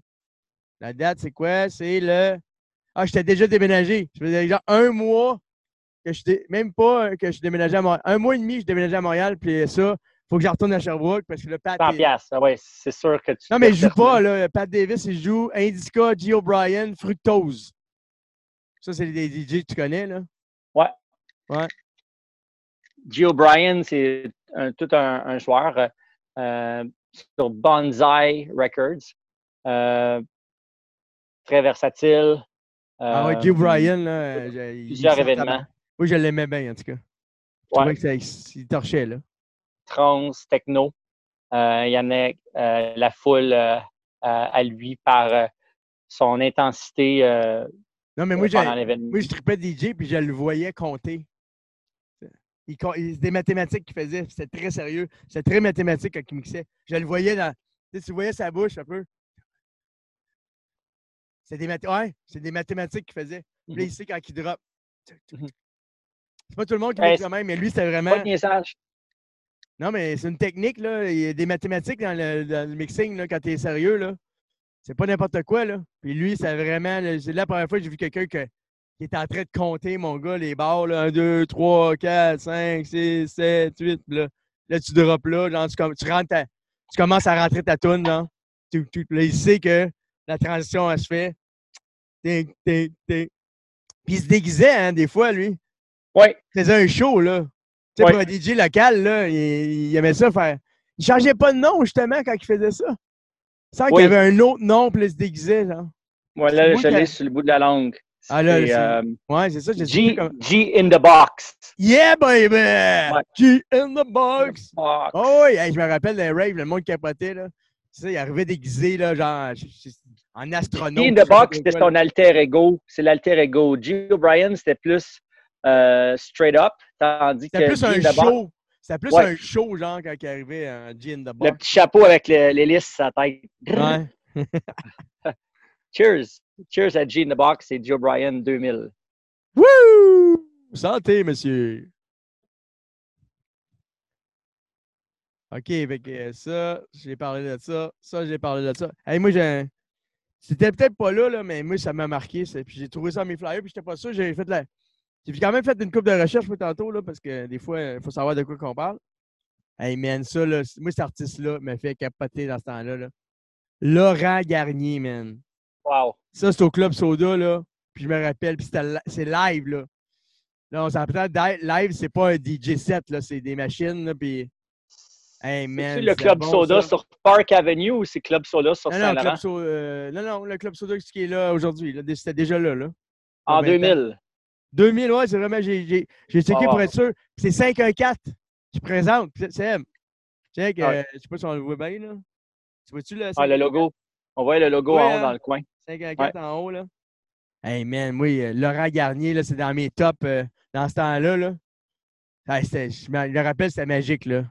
La date, c'est quoi? C'est le. Ah, j'étais déjà déménagé. Je faisais déjà un mois que je même pas que je déménageais à Montréal. Un mois et demi, je déménageais à Montréal, puis ça, faut que je retourne à Sherbrooke parce que le Pat. 100 piastres, ah ouais, c'est sûr que tu. Non, mais je joue pas, là. Pat Davis, il joue Indica, G. O'Brien, Fructose. Ça, c'est des DJ que tu connais, là? Ouais. Ouais. G. O'Brien, c'est tout un, un joueur euh, sur Bonsai Records. Euh, très versatile. ah ouais, G. Euh, O'Brien, là. Plusieurs événements. Oui, je l'aimais bien, en tout cas. Je ouais. trouvais qu'il torchait, là trance, techno. Il y en a la foule à lui par son intensité non, mais moi, moi, je tripais DJ puis je le voyais compter. Il, il, des mathématiques qu'il faisait, c'était très sérieux. C'était très mathématique quand il mixait. Je le voyais dans. Tu, sais, tu voyais sa bouche un peu. C'est des, ouais, des mathématiques qu'il faisait. Puis là, mm-hmm. ici, quand il drop. Mm-hmm. C'est pas tout le monde qui mixe quand même, mais lui, c'était vraiment. Pas de message. Non, mais c'est une technique, là. Il y a des mathématiques dans le, mixing, là, quand tu es sérieux, là. C'est pas n'importe quoi, là. Puis lui, c'est vraiment. C'est la première fois que j'ai vu quelqu'un qui est en train de compter, mon gars, les barres, là. 1, 2, 3, 4, 5, 6, 7, 8. Là, là tu drops là. Genre, tu, tu, rentres tu commences à rentrer ta toune, là. Tu, là, il sait que la transition, elle se fait. Puis il se déguisait, hein, des fois, lui. Oui. Il faisait un show, là. Tu sais, pour un DJ local, là, il, aimait ça faire. Il changeait pas de nom, justement, quand il faisait ça. Sans qu'il y avait un autre nom, puis il se déguisait, genre. Voilà, je l'ai sur le bout de la langue. Ah là, euh, ouais, c'est ça. G, comme... G in the box. Yeah, baby! G in the box. Oh, oui, je me rappelle des raves, le monde capotait, là. Tu sais, il arrivait déguisé, là, genre, en astronaute. G in the box, c'était son alter ego. C'est l'alter ego. G. O'Brien, c'était plus euh, straight up. Tandis C'était plus un show. C'était plus un show, genre, quand il arrivait en G in the box. Le petit chapeau avec l'hélice à sa tête. Ouais. *laughs* *laughs* Cheers. Cheers à G in the box et Joe Bryan 2000. Woo! Santé, monsieur. OK, avec ça, j'ai parlé de ça. Ça, j'ai parlé de ça. Hey, moi, j'ai. C'était peut-être pas là, là, mais moi, ça m'a marqué. Puis j'ai trouvé ça dans mes flyers, puis j'étais pas sûr. J'ai fait la. J'ai quand même fait une coupe de recherche pour tantôt, là, parce que des fois, il faut savoir de quoi qu'on parle. Hey man, ça, là, moi, cet artiste-là me fait capoter dans ce temps-là. Là. Laurent Garnier, man. Wow. Ça, c'est au Club Soda, là. Puis je me rappelle, puis c'est live, là. Là, on s'entend live, c'est pas un DJ set, là, c'est des machines, là, puis... Hey, man, c'est le Club Soda sur Park Avenue ou c'est Club Soda sur Saint-Laurent? Euh, non, non, le Club Soda qui est là aujourd'hui, c'était déjà là, là. En 2000. 2000, ouais, c'est vraiment, j'ai checké pour être sûr. C'est 514 qui présente. C'est M. Check, euh, je sais pas si on le voit bien, là. Tu vois-tu le. Ah, le logo. On voit le logo en haut hein? dans le coin. 514 en haut, là. Hey, man, oui, euh, Laurent Garnier, là, c'est dans mes tops euh, dans ce temps-là, là. je me rappelle, c'était magique, là.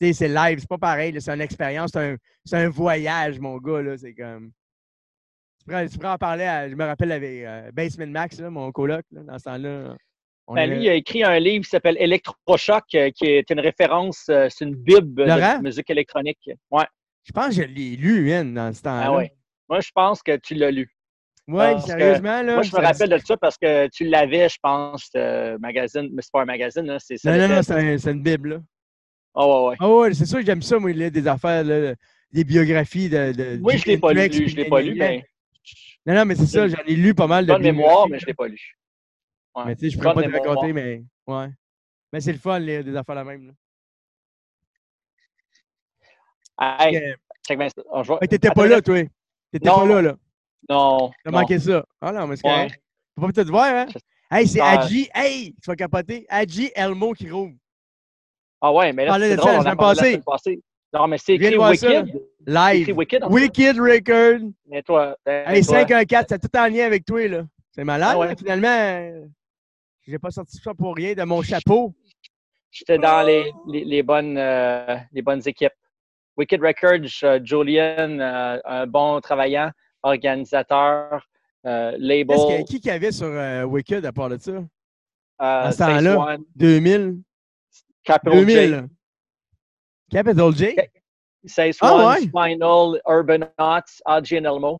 C'est live, c'est pas pareil, c'est une expérience, c'est un, un, voyage, mon gars, là. C'est comme. Tu pourrais, en parler, je me rappelle avec euh, Basement Max, mon coloc, dans ce temps-là. Ben, est- lui, il a écrit un livre qui s'appelle Electrochoc, euh, qui est une référence, euh, c'est une bible Laurent? de musique électronique. Ouais. Je pense que je l'ai lu, man, dans ce temps-là. Ah ouais. Moi, je pense que tu l'as lu. Que sérieusement, là. Moi, je me rappelle de ça parce que tu l'avais, je pense, euh, magazine, mais c'est pas un magazine, là, c'est. Non, non, non, c'est un- c'est une Bible, là. Ah ouais, ouais. Ah ouais, c'est sûr que j'aime ça, moi, des affaires, là, des biographies de. de Moi, je l'ai pas lu, je l'ai pas lu, mais Non, non, mais c'est ça, j'en ai lu pas mal de. bonne mémoire, mais je l'ai pas lu. Ouais. Mais tu sais, je pourrais pas te raconter, mais. Ouais. Mais c'est le fun, lire des affaires la même, là. Hey, Euh, check bien ça. T'étais pas là, toi. T'étais pas là, là. Non. T'as manqué ça. Ah non, mais c'est correct. Faut pas peut-être voir, hein? Hey, c'est. Adji. Hey, tu vas capoter. Adji Elmo qui roule. Ah ouais, mais là, c'est drôle, on parlait la passée. Non, mais c'est écrit. Wicked. Live. Wicked. en fait. Wicked Record. Mais toi, ben, Hey, toi, 514, c'est tout en lien avec toi, là. C'est malade, Ah finalement. J'ai pas sorti ça pour rien de mon chapeau. J'étais dans les, les, les bonnes, euh, les bonnes équipes. Wicked Records, euh, Julian, euh, un bon travaillant, organisateur, euh, label, que- qui qu'il y avait sur Wicked à part de ça? à ce temps-là? One, 2000? Capital 2000? J, Capital J? Ah One, ouais? Spinal, Urbanots, Adji and Elmo.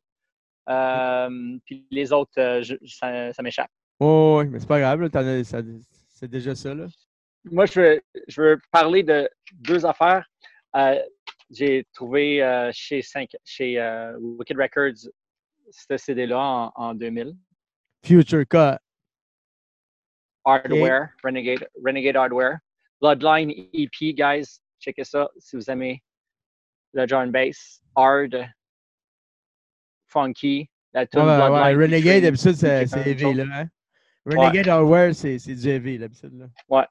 Euh, puis les autres, euh, je- ça, ça m'échappe. Oh, oui, mais c'est pas grave, c'est déjà ça, là. Moi, je veux, je veux parler de deux affaires. Euh, J'ai trouvé euh, chez, euh, Wicked Records ce CD-là en, en 2000. Future Cut. Hardware, Renegade, Renegade Hardware. Bloodline EP, guys. Checkez ça si vous aimez le and bass. Hard, funky. La Ouais, tune ouais, ouais. Renegade, d'habitude, c'est heavy, là. Hein? Renegade Hardware, c'est du heavy, d'habitude, là.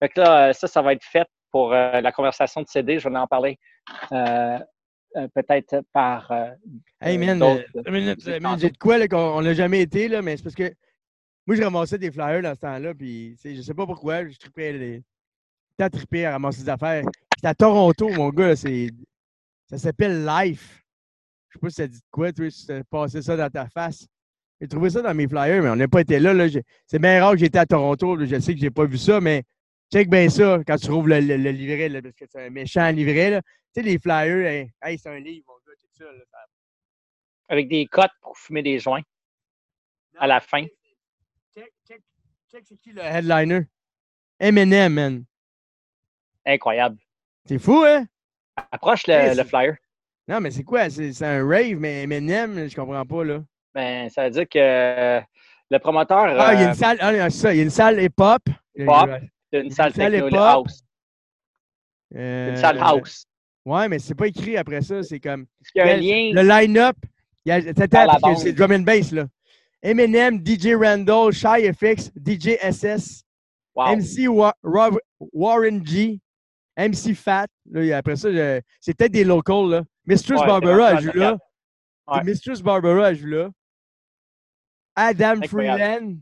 Fait que là, euh, ça, ça va être fait pour euh, la conversation de CD. Je vais en parler peut-être par. euh, Hey, euh, man, d'autres, euh, minute, une minute, j'ai de quoi, qu'on on n'a jamais été, là, mais c'est parce que moi, je ramassais des flyers dans ce temps-là, puis, tu je sais pas pourquoi, je tripais les. T'as trippé à ramasser des affaires. C'était à Toronto, mon gars, c'est. Ça s'appelle Life. Je sais pas si ça dit de quoi, toi, si t'as passé ça dans ta face. J'ai trouvé ça dans mes flyers, mais on n'a pas été là. là. C'est bien rare que j'étais à Toronto. là. Je sais que j'ai pas vu ça, mais check bien ça quand tu trouves le, le- le livret, là, parce que c'est un méchant livret. là. Tu sais, les flyers, hey, hey, c'est un livre, mon gars, check ça. là, ça avec des cotes pour fumer des joints à la fin. Check, check, check, c'est qui le headliner? Eminem, man. Incroyable. C'est fou, hein? Approche le, flyer. Non, mais c'est quoi? C'est un rave, mais Eminem, je comprends pas, là. Ben, ça veut dire que euh, le promoteur Ah, il y a euh, une salle, ah, il y a ça, il y a une salle hip-hop. Hip-hop. C'est une une salle techno, le house. Euh, Une salle house. Ouais, mais c'est pas écrit après ça, c'est comme... Qu'il y a un Le- lien? Le line-up, il c'est drum and bass, là. Eminem, DJ Randall, Shy FX, DJ SS, Wow. MC Wa- Wa- Warren G, MC Fat. Là, après ça, c'est peut-être des locals. Là. Mistress Ouais, Barbara, joue là. Ouais. Mistress Barbara, joue là. Adam. Freeland.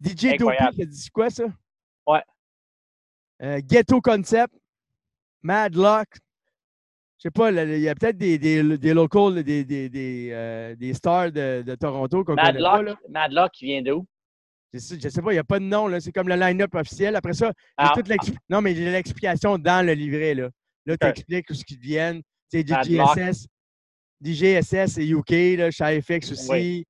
DJ Dopey, Incroyable. ça dit quoi ça? Ouais. Euh, Ghetto Concept. Madlock. Je sais pas, il y a peut-être des, des, des locals, des, des, des, euh, des stars de, de Toronto qu'on connaît pas. Là. Madlock, Madlock, qui vient d'où? Je sais, je sais pas, il n'y a pas de nom, là. C'est comme le line-up officiel. Après ça, j'ai Ah, toute l'expli- Non, mais j'ai l'explication dans le livret, là. Là, tu expliques ce qu'ils deviennent. C'est. DJSS. DJSS, c'est UK, là. Shy FX aussi. Oui.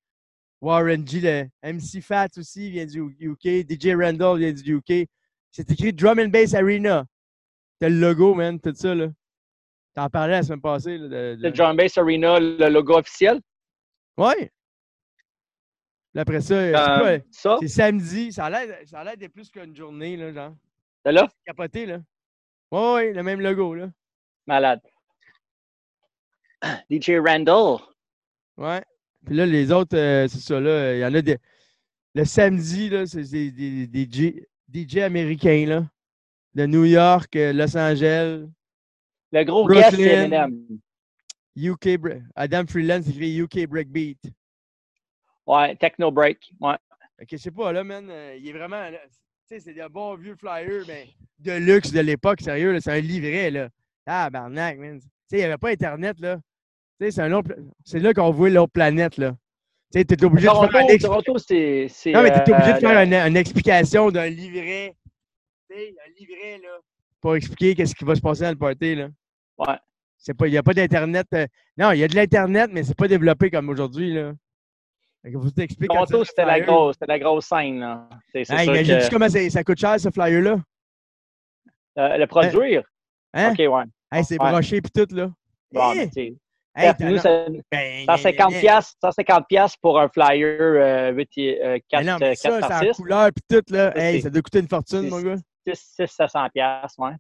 Warren G, le MC Fat aussi vient du UK. DJ Randall vient du UK. C'est écrit Drum and Bass Arena. T'as le logo, man, tout ça, là. T'en parlais la semaine passée, là. de- de- Le Drum Bass Arena, le logo officiel? Ouais. Puis après ça, c'est Euh, C'est samedi. Ça a l'air d'être plus qu'une journée, là, genre. c'est là, Capoté, là. Ouais, le même logo, là. malade. *clears throat* DJ Randall. Ouais. Puis là, les autres, euh, c'est ça, là. Il y en a des. Le samedi, là, c'est des, des, des DJ, DJ américains, là. De New York, euh, Los Angeles, Le gros guest, c'est Brooklyn. Eminem. UK. Adam Freeland, écrit UK Breakbeat. Ouais, Techno Break. Ouais. Ok, je sais pas, là, man. euh, il est vraiment. Tu sais, c'est un bon vieux flyer, mais de luxe de l'époque, sérieux, là, c'est un livret, là. Ah, barnac, man. Tu sais, il n'y avait pas Internet, là. C'est autre. là qu'on voit l'autre planète, là. Tu t'es obligé de faire un ex- Toronto, c'est. c'est, Non, mais obligé de euh, faire une, une explication d'un livret. Un livret, là, pour expliquer qu'est-ce qui va se passer dans le party, là. Ouais. Il n'y a pas d'Internet. euh, non, il y a de l'Internet, mais c'est pas développé comme aujourd'hui, là. Toronto, c'était la grosse, c'était la grosse scène. là. Hein, sûr que, comment ça, ça coûte cher, ce flyer-là? euh, le produire? Hein? OK, ouais. Hey, c'est Ouais. broché puis tout, là. Bon, Hein? Mais tu sais, Hey, bref, t'as- nous, c'est ben, 150 ben, piastres, 150 piastres pour un flyer euh, 8 et, euh, ben 4, non, mais 4 ça, par c'est en 6. couleur puis tout, là. Ça, Hey, c'est- ça doit coûter une fortune, mon gars. 6, 6 700 piastres, ouais.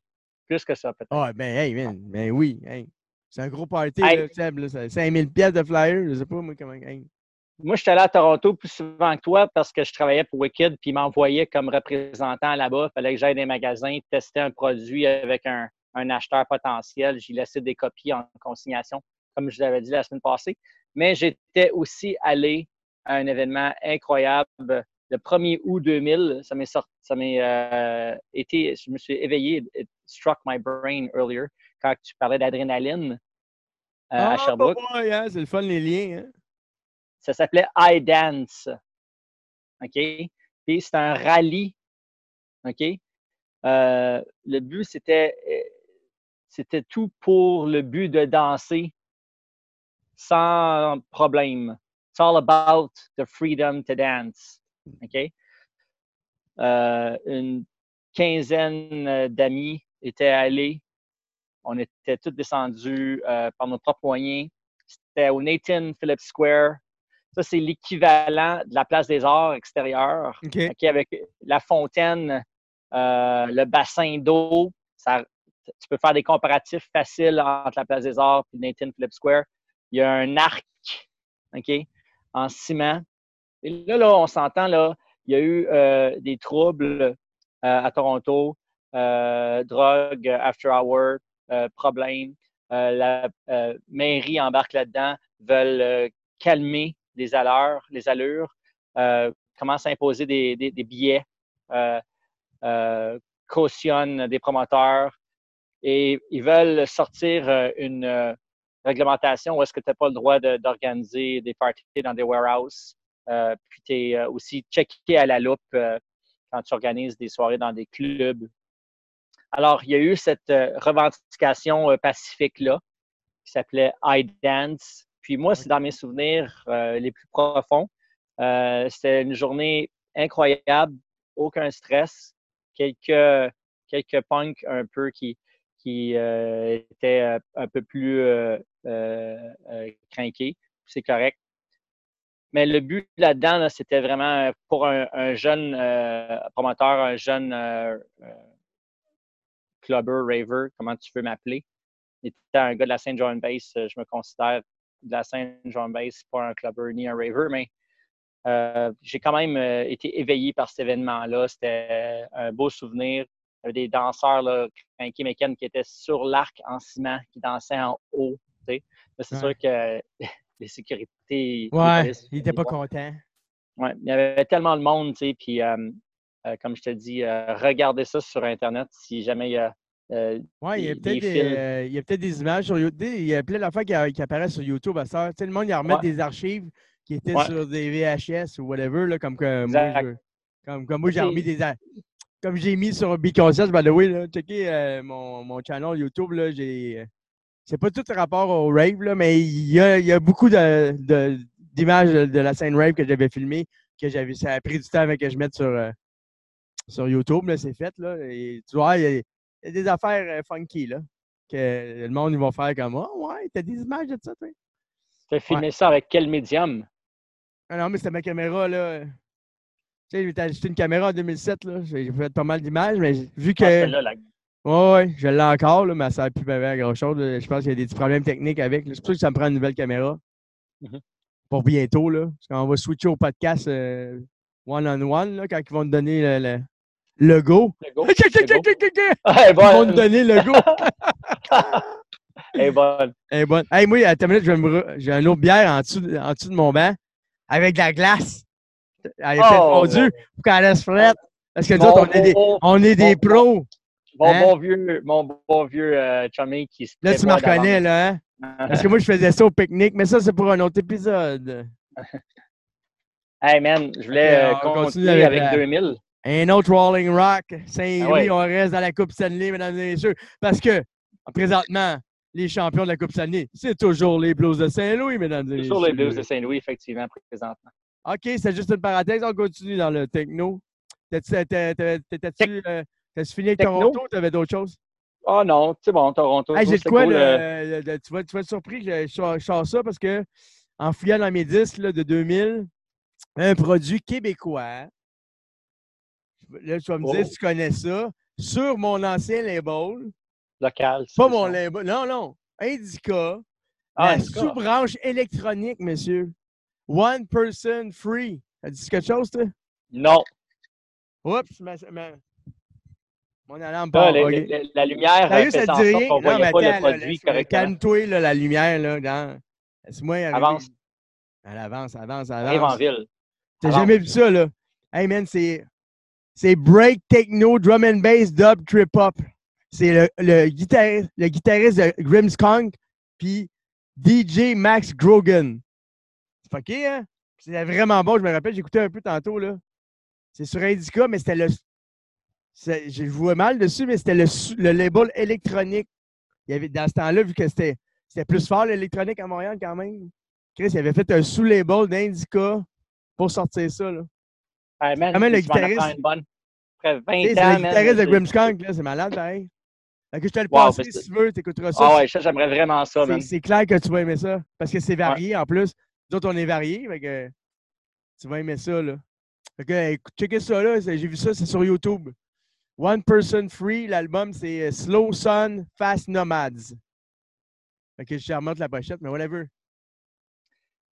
Plus que ça, peut-être. Ah, ben, hey, man. Ben oui. Hey. C'est un gros party, Hey. là, Seb, là. c'est 5000 pièces de flyer. Je sais pas, moi, comment. hey. Moi, je suis allé à Toronto plus souvent que toi parce que je travaillais pour Wicked puis ils m'envoyaient comme représentant là-bas. Il fallait que j'aille dans les magasins, tester un produit avec un, un acheteur potentiel. J'y laissais des copies en consignation, comme je vous avais dit la semaine passée. Mais j'étais aussi allé à un événement incroyable. Le 1er août 2000, ça m'est sorti, ça m'est euh, été, je me suis éveillé, it struck my brain earlier quand tu parlais d'adrénaline euh, à Ah, Sherbrooke. bah, ouais, hein, c'est le fun, les liens. Hein? Ça s'appelait iDance. OK? Puis c'est un rallye. OK? Euh, le but, c'était, c'était tout pour le but de danser sans problème. It's all about the freedom to dance. OK? Euh, une quinzaine euh, d'amis étaient allés. On était tous descendus euh, par nos propres moyens. C'était au Nathan Phillips Square. Ça, c'est l'équivalent de la place des arts extérieure. OK. OK, avec la fontaine, euh, le bassin d'eau. Ça, tu peux faire des comparatifs faciles entre la place des arts et Nathan Phillips Square. Il y a un arc, OK, en ciment. Et là, là, on s'entend, là, il y a eu euh, des troubles euh, à Toronto, euh, drogue, after hour, problèmes. Euh, la mairie embarque là-dedans, veulent calmer les allures, les allures, commencent à imposer des, des, des billets, cautionnent des promoteurs et ils veulent sortir une réglementation où est-ce que tu n'as pas le droit d'organiser des parties dans des warehouses. Euh, puis tu es aussi checké à la loupe euh, quand tu organises des soirées dans des clubs. Alors, il y a eu cette euh, revendication euh, pacifique-là qui s'appelait iDance. Puis moi, c'est dans mes souvenirs euh, les plus profonds. Euh, C'était une journée incroyable, aucun stress, quelques, quelques punks un peu qui, euh, étaient euh, un peu plus euh, crinqués. C'est correct. Mais le but là-dedans, là, c'était vraiment pour un, un jeune promoteur, un jeune clubber, raver, comment tu veux m'appeler. Étant un gars de la Saint John Base, je me considère de la Saint John Base, pas un clubber ni un raver, mais j'ai quand même été éveillé par cet événement-là. C'était un beau souvenir. Il y avait des danseurs, là, mécanes, qui étaient sur l'arc en ciment, qui dansaient en haut. C'est Ouais. sûr que *laughs* les sécurités. Ouais, polices, il était pas les- content. Ouais, il y avait tellement de monde, tu sais, puis euh, euh, comme je te dis, euh, regardez ça sur Internet si jamais il y a. Ouais, il y a peut-être des des, fils. il y a peut-être des images sur YouTube. Il y a plein d'affaires qui, qui apparaissent sur YouTube à ça. Tu sais, le monde, il remet Ouais. des archives qui étaient Ouais. sur des VHS ou whatever, là, comme que moi, je- comme, comme moi, j'ai remis des. Comme j'ai mis sur Biconscience, by the way, là, checkez euh, mon, mon channel YouTube, là, j'ai. euh, C'est pas tout rapport au rave, là, mais il y a, il y a beaucoup de- de- d'images de, la scène rave que j'avais filmée, que j'avais. Ça a pris du temps avant que je mette sur, euh, sur YouTube, là, c'est fait, là. Et tu vois, il y a, il y a des affaires funky, là. Que le monde, ils vont faire comme Oh, ouais, t'as des images de ça, toi? Tu as filmé ça avec quel médium? Ah non, mais c'était ma caméra, là. Tu sais, j'ai acheté une caméra en 2007, là. J'ai fait pas mal d'images, mais vu que. Ah. Ouais, ouais, je l'ai encore, là, mais ça sert plus à grand chose. Je pense qu'il y a des petits problèmes techniques avec. C'est pour ça que ça me prend une nouvelle caméra. Mhm. Pour bientôt, là. Parce qu'on va switcher au podcast euh, one-on-one, là, quand ils vont te donner le, le, le go. Le go. *laughs* Ils. Ah, vont te donner le go. *laughs* Elle est bonne. Elle est bonne. Hey, moi, attends une minute, re- j'ai une autre bière en dessous, de- en dessous de mon banc avec de la glace. Elle est Oh, fondue pour qu'elle reste frette. Parce que nous autres, on est des, on est des pros. Mon Hein? bon vieux, mon bon vieux euh, chummy qui se Là, tu me reconnais, là, hein? Parce que moi, je faisais ça au pique-nique, mais ça, c'est pour un autre épisode. *laughs* Hey man, je voulais euh, on continue continuer avec avec, la- 2000. Un autre Rolling Rock, Saint-Louis, Ah ouais. on reste dans la Coupe Stanley, mesdames et messieurs. Parce que, présentement, les champions de la Coupe Stanley, c'est toujours les Blues de Saint-Louis, mesdames et messieurs. Sur les Blues de Saint-Louis, effectivement, présentement. OK, c'est juste une parenthèse. On continue dans le techno. T'as-tu t'as- t'as- t'as- T'as-tu euh, t'as-tu fini avec Techno? Toronto ou t'avais d'autres choses? Oh non, c'est bon, Toronto. Hey, j'ai de c'est quoi, cool, là, euh, le- le- tu, vas, tu vas être surpris que je, sors ça parce que en fouillant dans mes disques là, de 2000, un produit québécois, là, tu vas me dire Oh. si tu connais ça, sur mon ancien label, local. pas ça. mon label, non, non, Indica, Ah, la Indica. sous-branche électronique, monsieur. One person free. Ça dit quelque chose, toi? Non. Oups, ma, ma- mon alarme Ça, part. les- ok. les- les- la lumière Sérieux, euh, ça te en dit rien? Non, mais pas attends, le là, produit correctement. calme-toi, là, la lumière, là. Dans... Laisse-moi. Avance, Elle avance, avance, arrive en avance. ville. T'as avance. jamais vu ça, là? Hey, man, c'est... C'est break techno, drum and bass, dub, trip hop. C'est le, le, guitariste, le guitariste de Grimmskunk, puis DJ Max Grogan. C'est fucké, hein? C'est vraiment bon. Je me rappelle, j'écoutais un peu tantôt, là. C'est sur Indica, mais c'était le... Je jouais mal dessus, mais c'était le, label électronique. Il y avait, dans ce temps-là, vu que c'était plus fort l'électronique à Montréal quand même. Chris, il avait fait un sous-label d'Indica pour sortir ça, là. Hey, man, Quand même, le guitariste- une bonne. Après 20 Tu sais, ans, C'est le guitariste de là, c'est malade, pareil. Fait que je te le Wow, passerai si tu veux, t'écouteras ça. Ah ouais, ça, j'aimerais vraiment ça, man. C'est- c'est clair que tu vas aimer ça. Parce que c'est varié en plus. Nous autres, on est variés. Fait que tu vas aimer ça, là. Fait que, écoute, checkez ça, là. J'ai vu ça, c'est sur YouTube. One Person Free, l'album, c'est euh, Slow Sun Fast Nomads. Fait que je te remonte la pochette, mais whatever.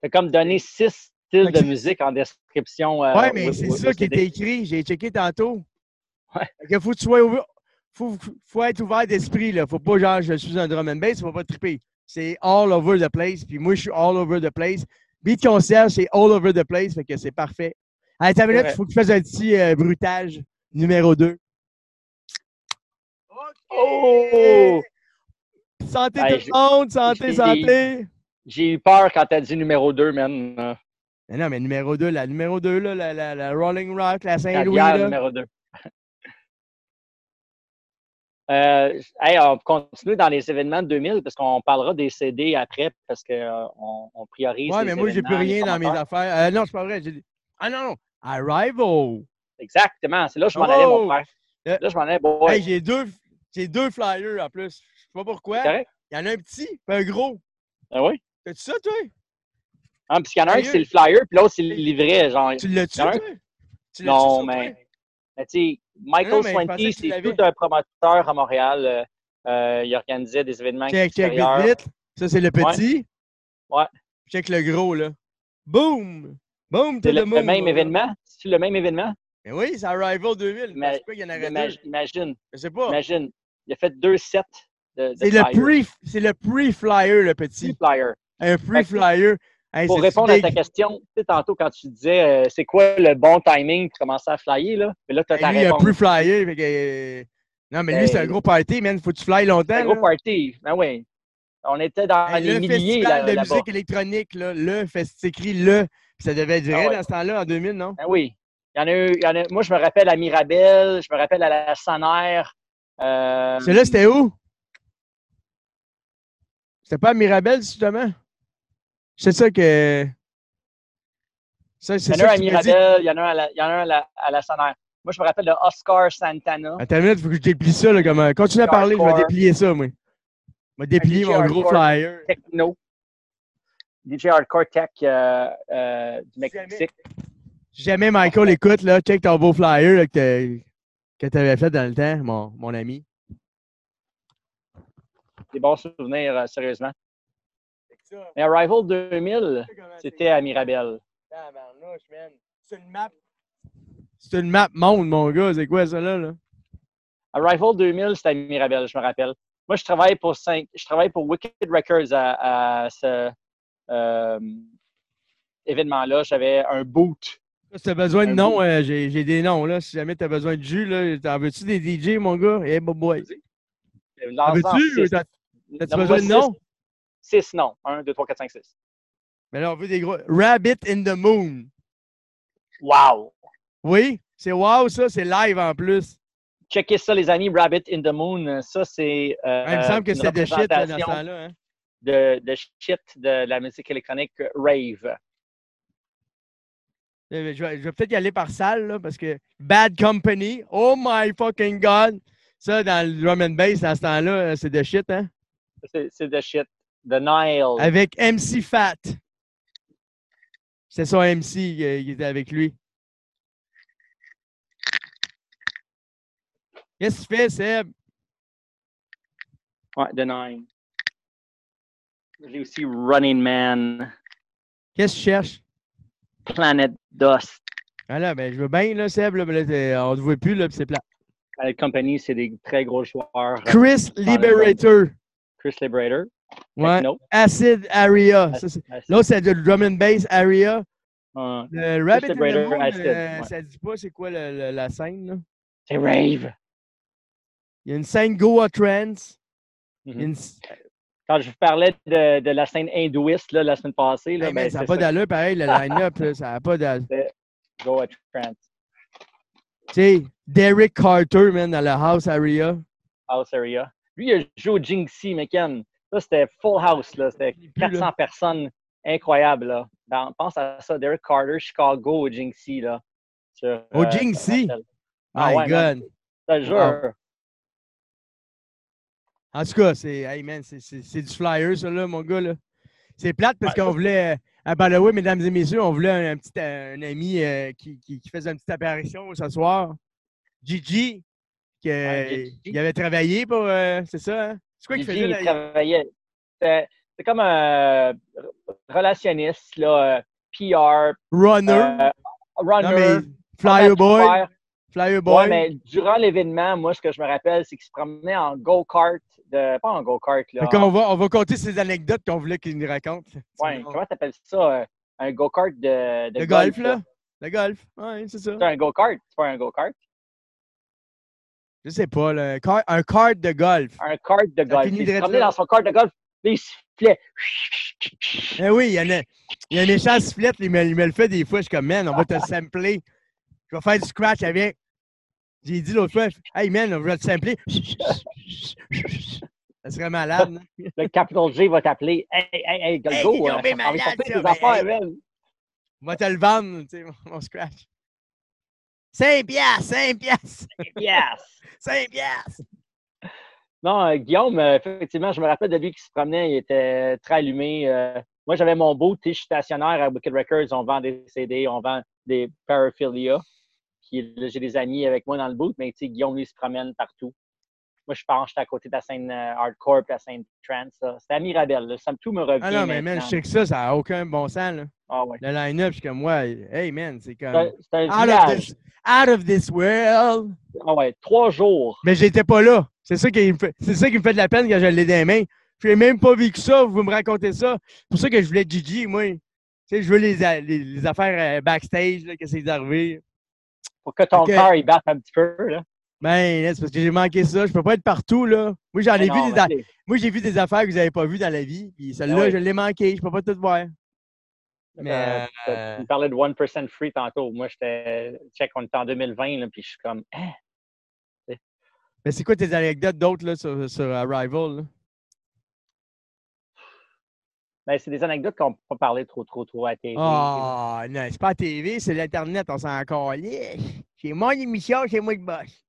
C'est comme donner six styles de que- musique en description. euh, ouais, mais c'est ça qui était écrit. J'ai checké tantôt. Ouais. Fait que faut que tu sois ouvert. Faut, faut être ouvert d'esprit, là. Faut pas genre, je suis un drum and bass, faut pas triper. C'est all over the place. Puis moi, je suis all over the place. Beat concierge, c'est all over the place. Fait que c'est parfait. Allez, ta minute, il faut que tu fasses un petit euh, bruitage numéro 2. Oh! Santé tout le monde, santé, santé! J'ai eu peur quand t'as dit numéro 2, man. Mais non, mais numéro 2, la numéro 2, là, la, la, la Rolling Rock, la Saint-Louis, Caviar là. numéro 2. Euh, hey, on continue dans les événements de 2000 parce qu'on parlera des CD après parce qu'on on, on priorise. Ouais, les mais moi, j'ai plus rien dans mes affaires. Euh, non, c'est pas vrai. Ah non, non. Arrival. Exactement, c'est là que je m'en allais, Oh! mon frère. Euh, Là, je m'en allais, boy. Hey, j'ai deux, deux flyers en plus. Je sais pas pourquoi. Il y en a un petit puis un gros. Ah oui? T'as-tu ça, toi? Ah, parce qu'il y en a un c'est le flyer, puis l'autre c'est le livret. Genre, Tu l'as-tu, non, mais. mais tu sais, Michael Swanky, c'est tout un promoteur à Montréal. euh, euh, il organisait des événements Check, check, vite, vite. Ça, c'est le petit. Ouais. Check le gros, là. Boom! Boom, C'est to le, même événement? C'est le même événement? Mais oui, c'est Arrival 2000. Mais- Je sais pas qu'il y en aurait Imagine, deux. imagine, Je sais pas. imagine. Il a fait deux sets de, de C'est le pre, c'est le pre-flyer, le Petit petit. flyer. Un pre-flyer. Hey, Pour répondre à ta question, tu sais, tantôt quand tu disais euh, c'est quoi le bon timing pour commencer à flyer, là? Mais là, tu as ta lui, réponse. pre-flyer. fait que, euh, Non, mais lui, c'est un Hey. gros party, man. Faut que tu flyes C'est longtemps. un gros là. party. Ben oui. On était dans Hey, les le milliers festival là- de là-bas. musique électronique, là, le fest- c'est écrit le. Ça devait être vrai Ah ouais. dans ce temps-là, en 2000, non? Ben oui. Il y en a eu, il y en a, moi, je me rappelle à Mirabel, je me rappelle à la Sanaire. Euh, Celui-là, c'était où? C'était pas à Mirabel, justement? C'est ça que. Ça, il c'est y en a ça. Mirabel, il y en a un à la, il y en a un à la, à la Sanaire. Moi, je me rappelle de Oscar Santana. Attends une minute, il faut que je déplie ça. Là, comme, euh, continue à parler, je vais déplier ça, moi. Je vais déplier DJ mon gros flyer. Techno. DJ Hardcore Tech euh, euh, du. Mexique. Si jamais Michael écoute, là, check ton beau flyer là, que tu avais fait dans le temps, mon, mon ami. Des bons souvenirs, euh, sérieusement. Mais Arrival 2000, c'était à Mirabel. C'est une map. C'est une map monde, mon gars. C'est quoi ça là? là? Arrival 2000, c'était à Mirabel, je me rappelle. Moi, je travaille pour, cinq, je travaille pour Wicked Records à, à ce euh, événement-là. J'avais un boot. Si t'as besoin de noms, euh, j'ai j'ai des noms. Là. Si jamais t'as besoin de jus, là, t'en veux-tu des DJ, mon gars? Eh, boy, boy. T'en veux-tu? t'as- T'as-tu besoin de noms? 6 noms. 1, 2, 3, 4, 5, 6. Mais là, on veut des gros. Rabbit in the Moon. Wow! Oui, c'est wow, ça, c'est live en plus. Checkez ça, les amis, Rabbit in the Moon. Ça, c'est. euh, il me semble que c'est de shit là, dans ce temps-là. Hein? de, de shit de la musique électronique rave. Euh, Je vais, vais peut-être y aller par salle, là, parce que Bad Company, oh my fucking god! Ça, dans le drum and bass, à ce temps-là, c'est de shit, hein? C'est c'est de shit. The Nile. Avec MC Fat. C'est son MC euh, qui était avec lui. Qu'est-ce que tu fais, Seb? Ouais, The Nine. J'ai aussi Running Man, Qu'est-ce que tu cherches? Planet Dust. Ah là, ben, je veux bien, là, Seb, là, mais là, on ne te voit plus, là, c'est plat. La compagnie, c'est des très gros joueurs. euh, Chris Liberator. Chris Liberator. Ouais. Acid Area. L'autre, c'est le drum and bass Area. Le Rabbit in the Moon, Acid, euh, ouais. ça dit pas c'est quoi le- le- la scène, là. C'est rave. Il y a une scène Goa Trance. Mhm. une- Quand je vous parlais de, de la scène hindouiste là, la semaine passée, là, Hey, ben, ça n'a pas d'allure, pareil, le line-up, ça n'a pas d'allure. *laughs* Goa Trance, Tu sais, Derek Carter, man, dans le House Area. House Area. Lui, il a joué au Jinxie, McKen. Ça, c'était full house. là. C'était Il est plus, là. 400 personnes. Incroyable. Là. Dans- pense à ça, Derek Carter, Chicago au Jinxie. Là, sur, Au euh, Jinxie? Ah My ouais. God. Je te jure. En tout cas, c'est hey, man, c'est- c'est c'est du flyer, ça, là, mon gars. là. C'est plate parce qu'on voulait. euh, À Balawi, mesdames et messieurs, on voulait un, un petit un ami euh, qui, qui, qui faisait une petite apparition ce soir. Gigi, qui Gigi. il avait travaillé pour. euh, c'est ça, hein? C'est quoi qu'il Gigi, faisait il travaillait. C'était comme un relationniste, là, euh, PR, Runner. euh, runner. non, Flyer Boy. faire. Flyer Boy. Ouais, mais durant l'événement, moi, ce que je me rappelle, c'est qu'il se promenait en go-kart. De... Pas en go-kart, là. Qu'on va, on va compter ces anecdotes qu'on voulait qu'il nous raconte. Ouais, comment t'appelles ça? euh, un go-kart de, de Le golf, là? Le golf. Ouais, c'est ça. C'est un go-kart, c'est pas un go-kart. Je sais pas, là. Un, car- un kart de golf. Un kart de golf. Il se promenait dans son kart de golf, puis il sifflait. Eh oui, il y en a. Il y a un méchant sifflette, il me, il me le fait des fois. Je suis comme, man, on va te *laughs* sampler. Je vais faire du scratch avec. J'ai dit l'autre fois, hey man, on va te sampler. Ça serait malade. non? Le Capital G va t'appeler. Hey, hey, hey, go, hey. man. On va te le vendre, tu sais, mon scratch. 5 piastres, 5 piastres, Yes! 5 *laughs* piastres. Non, euh, Guillaume, euh, effectivement, je me rappelle de lui qui se promenait, il était très allumé. euh, moi, j'avais mon beau, tu sais, je suis stationnaire à Wicked Records, on vend des CD, on vend des paraphilia. Puis là, j'ai des amis avec moi dans le boot, mais tu sais, Guillaume, lui, il se promène partout. Moi, je pense, j'étais à côté de la scène euh, hardcore et la scène trance. C'était à Mirabel, là. ça me tout me revient. Ah non, mais man, je sais que ça, ça n'a aucun bon sens. Là. Ah ouais. Le line-up, je suis comme, ouais, hey man, c'est comme. c'est Out of, this, out of this world. Ah ouais, trois jours. Mais j'étais pas là. C'est ça, qui me fait, c'est ça qui me fait de la peine quand je l'ai dans les mains. Je n'ai même pas vécu ça, vous me racontez ça. C'est pour ça que je voulais Gigi, moi. Tu sais, je veux les, les, les affaires euh, backstage, là, que c'est arrivé. Pour que ton cœur, il batte un petit peu, là. Ben, c'est parce que j'ai manqué ça. Je peux pas être partout, là. Moi, j'en ai Mais vu des, a- moi, j'ai vu des affaires que vous n'avez pas vues dans la vie. Puis celle-là, oui. je l'ai manqué. Je peux pas tout voir. Mais, Euh, euh, Tu parlais de 1% free tantôt. Moi, j'étais. Check, on est en 2020, là, puis je suis comme. Hein? mais c'est quoi tes anecdotes d'autres, là, sur, sur Arrival, là? Ben, c'est des anecdotes qu'on ne peut pas parler trop, trop, trop à la télé. Ah, non, c'est pas la TV, c'est l'Internet, on s'en calisse. C'est mon émission, c'est moi qui bosse.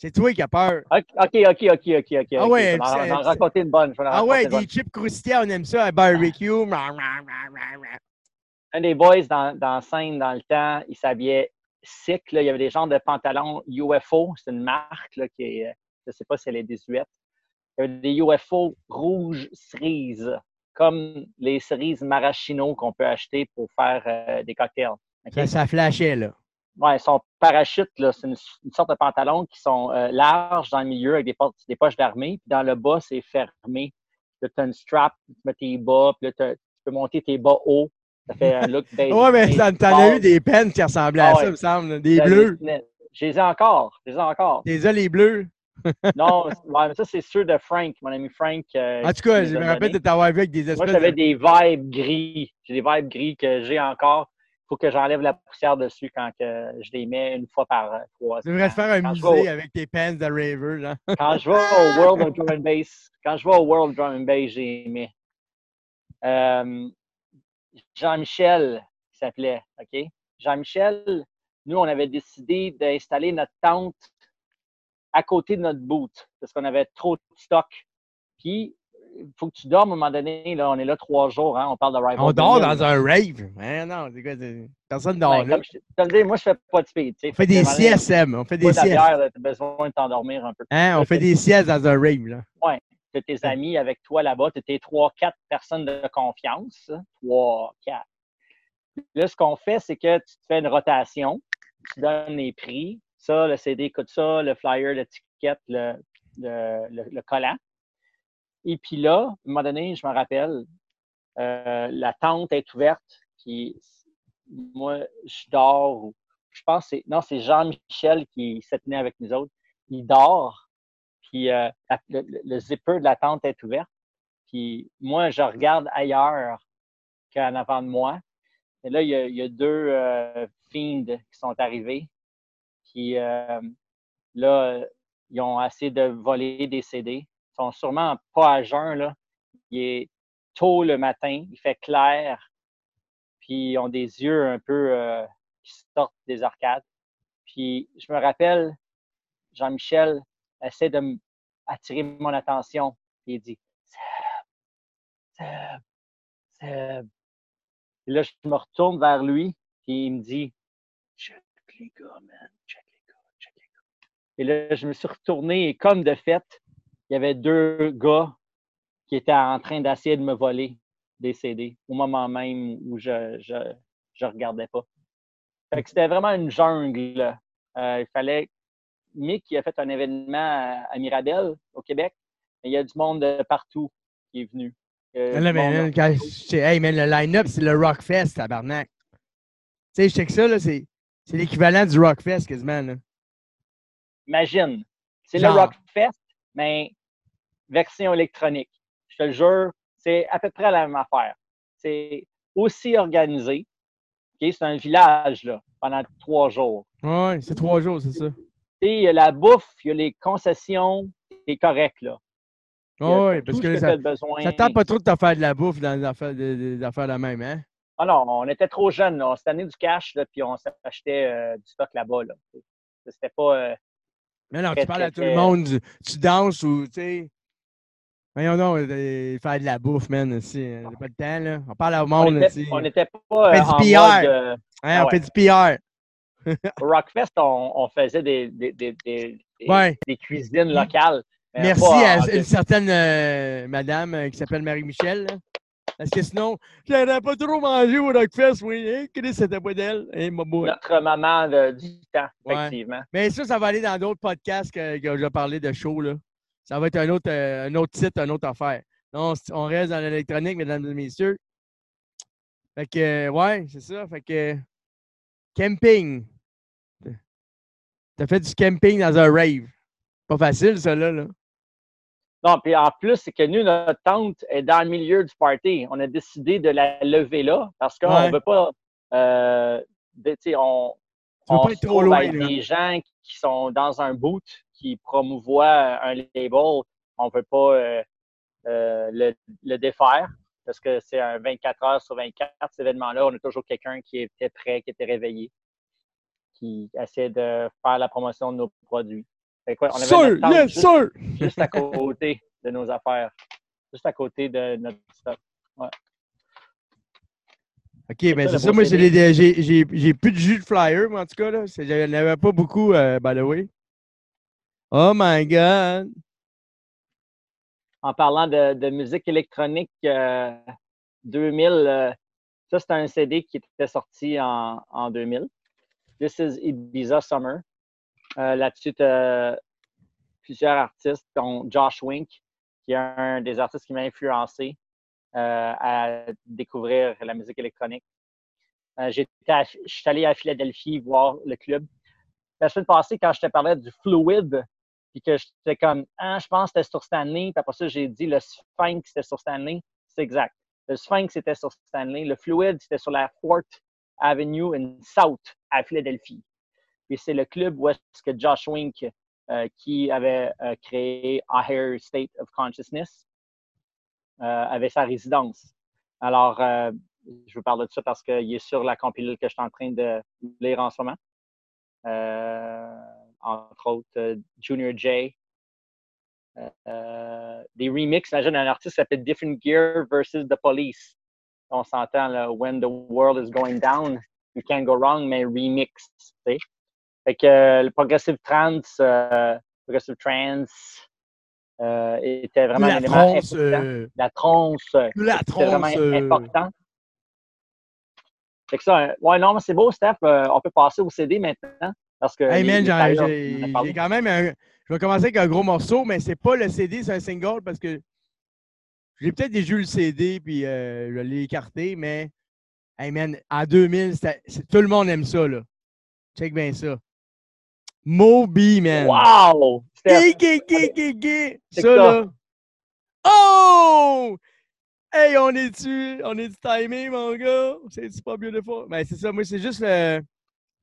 C'est toi qui as peur. OK, OK, OK, OK, OK. Ah ouais, Je vais en, raconter une bonne. Ah ouais, des chips croustillants, on aime ça, un barbecue. *laughs* Un des boys dans, dans la scène, dans le temps, il s'habillait sick. Là. Il y avait des genres de pantalons UFO. C'est une marque là, qui est, euh, je ne sais pas si elle est désuète. Il y avait des UFO rouges cerises, comme les cerises maraschino qu'on peut acheter pour faire euh, des cocktails. Ça flashait, là. Ouais, son parachute, là, c'est une, une sorte de pantalon qui sont euh, larges dans le milieu avec des, portes- des poches d'armée. Puis dans le bas, c'est fermé. Là, tu as une strap, tu mets tes bas, puis là, tu peux monter tes bas hauts. Ça fait un look *laughs* basic. Ouais, mais t'en as eu des peines qui ressemblaient Ah à ouais. ça, il me semble. Des bleus. Je les ai encore. Je les ai encore. Là, les bleus? *laughs* non, ouais, mais ça, c'est sûr de Frank, mon ami Frank. euh, En tout cas, je me rappelle de t'avoir vu avec des Moi, espèces j'avais de... des vibes gris. J'ai des vibes gris que j'ai encore. Faut que j'enlève la poussière dessus quand que je les mets une fois par euh, trois. Tu devrais faire un Quand musée vais avec tes pants de Raver, là. *laughs* Quand je vais au World of Drum and Bass, quand je vais au World Drum and Bass, j'ai aimé. Euh, Jean-Michel, s'appelait, OK? Jean-Michel, nous, on avait décidé d'installer notre tente à côté de notre boot parce qu'on avait trop de stock. Puis, faut que tu dormes à un moment donné. Là, on est là trois jours, hein, on parle de Rival. On dort 2000. dans un rave. Hein, non, c'est quoi? c'est- Personne dort Ouais, là. comme je te le dis, moi, je fais pas de speed. tu. On fait des CSM. On fait des siestes. bière, t'as besoin de t'endormir un peu. Hein, on fait des siestes dans un rave, là. Tu as tes amis avec toi là-bas, tu tes trois, quatre personnes de confiance. hein. Trois, quatre. Là, ce qu'on fait, c'est que tu te fais une rotation, tu donnes les prix. Ça, le CD coûte ça, le flyer, l'étiquette, le, le, le- le collant. Et puis là, à un moment donné, je me rappelle, euh, la tente est ouverte, puis moi, je dors. ou- Je pense c'est. Non, c'est Jean-Michel qui se tenait avec nous autres. Il dort, puis euh, le, zipper de la tente est ouvert. Puis moi, je regarde ailleurs qu'en avant de moi. Et là, il y a, il y a deux euh, qui sont arrivés. Puis euh, là, ils ont essayé de voler des CD. Sont sûrement pas à jeun, là. Il est tôt le matin, il fait clair. Puis ils ont des yeux un peu euh, qui sortent des arcades. Puis je me rappelle, Jean-Michel essaie de attirer mon attention. Il dit Seb, Seb, Seb. Là, je me retourne vers lui, puis il me dit Check les gars, man, check les gars, check les gars. Et là, je me suis retourné et comme de fait, il y avait deux gars qui étaient en train d'essayer de me voler des CD au moment même où je je, je regardais pas. Fait que c'était vraiment une jungle. Euh, il fallait. Mick a fait un événement à, à Mirabel, au Québec. Il y a du monde de partout qui est venu. Euh, mais, monde là, de- quand je sais- hey, man, le line-up, c'est le Rockfest, tabarnak. Tu sais, je sais que ça, là, c'est c'est l'équivalent du Rockfest, quasiment, là. Imagine. C'est le. Rockfest, mais version électronique. Je te le jure, c'est à peu près la même affaire. C'est aussi organisé. OK? C'est un village là, pendant trois jours. Ouais, c'est trois jours, c'est ça. Et il y a la bouffe, il y a les concessions, c'est correct. Là. Ouais, parce que que ça, ça tente pas trop de te faire de la bouffe dans des affaires, des, des affaires la même, hein? Ah non, on était trop jeunes. là. On s'est donné du cash, là, puis on s'achetait euh, du stock là-bas. Là. C'était pas. euh, Mais non, tu parles à tout le monde, tu, tu danses ou, tu sais. Voyons donc, euh, faire de la bouffe, man, aussi. hein, J'ai pas le temps, là. On parle au on monde, était- aussi. on n'était pas Fait euh, du en PR. mode. euh, Hein, on ouais. fait du PR. Rockfest, on, on faisait des, des, des, des, des- Ouais. des cuisines locales. Merci pas à une certaine madame qui s'appelle Marie-Michel. Parce que sinon, j'aurais pas trop mangé au Rockfest, oui. Hein? Chris, c'était pas d'elle. Hein, notre maman de- du temps, Ouais. effectivement. Mais ça, ça va aller dans d'autres podcasts que, que je vais parler de show. Là. Ça va être un autre, euh, un autre titre, une autre affaire. Non, on, reste dans l'électronique, mesdames et messieurs. Fait que, euh, ouais, c'est ça. Fait que, camping. T'as fait du camping dans un rave. Pas facile, ça, là. là. Non, puis en plus, c'est que nous, notre tente est dans le milieu du party. On a décidé de la lever là parce qu'on Ouais. ne veut pas. Euh, de- tu sais, on, on pas se être trop loin, avec des gens qui sont dans un boot qui un label. On ne veut pas euh, euh, le, le défaire parce que c'est un 24 heures sur 24, cet événement-là. On a toujours quelqu'un qui était prêt, qui était réveillé, qui essaie de faire la promotion de nos produits. Fait on avait notre yes, juste- sir! juste à côté de nos affaires. Juste à côté de notre stock. OK, ben ça, c'est ça. Moi, j'ai- plus de jus de flyer, mais en tout cas, là. c'est- Il n'y en avait pas beaucoup, euh, by the way. Oh my God! En parlant de, musique électronique euh, 2000, euh, ça, c'est un CD qui était sorti en, en 2000. This is Ibiza Summer. Euh, Là-dessus, plusieurs artistes, dont Josh Wink, qui est un des artistes qui m'a influencé euh, à découvrir la musique électronique. Euh, Je suis allé à Philadelphie voir le club. La semaine passée, quand je te parlais du Fluid, puis que j'étais comme, ah, je pense que c'était sur Stanley, puis après ça, j'ai dit le Sphinx, c'était sur Stanley. C'est exact. Le Sphinx, c'était sur Stanley. Le Fluid, c'était sur la Fort Avenue in South à Philadelphie. Puis c'est le club où est-ce que Josh Wink, euh, qui avait euh, créé A Higher State of Consciousness, euh, avait sa résidence. Alors, je vous parle de ça parce qu'il est sur la compilation que je suis en train de lire en ce moment. Entre autres, Junior J. des remixes. Imagine un artiste qui s'appelle Different Gear versus The Police. On s'entend là, When the World is Going Down, You Can't Go Wrong, mais remix. Fait que euh, le progressive trance, euh, progressive trance euh, était vraiment la un élément tronce, important. euh, La tronce, la c'était vraiment euh, important. Fait que ça, euh, ouais, non, mais c'est beau, Steph. euh, on peut passer au CD maintenant. Parce que Hey man, j'ai quand même un. Je vais commencer avec un gros morceau, mais c'est pas le CD, c'est un single parce que j'ai peut-être déjà eu le CD puis euh, je l'ai écarté, mais hey man, en 2000, c'était- c'est- tout le monde aime ça là. Check bien ça. Moby, man. Wow! Gay, gay, gay, gay, Ça, là. Oh! Hey, on est-tu on est timé, mon gars? C'est pas beautiful? Ben, c'est ça. Moi, c'est juste le,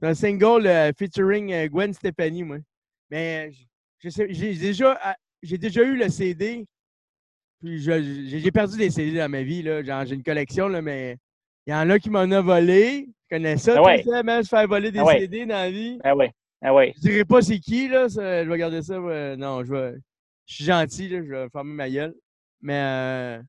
un single euh, featuring euh, Gwen Stefani, moi. Mais j'ai déjà, ah, j'ai déjà eu le CD. Puis j'ai perdu des CD dans ma vie, là. Genre, j'ai une collection, là, mais il y en a qui m'en ont volé. Je connais ça, Ah ouais. Sam, hein, se faire voler des Ah ouais. CD dans la vie? Ah oui, ah oui. Je dirais pas c'est qui, là. ça- je vais garder ça. non, je vais. Je suis gentil, là. Je vais fermer ma gueule. Mais euh,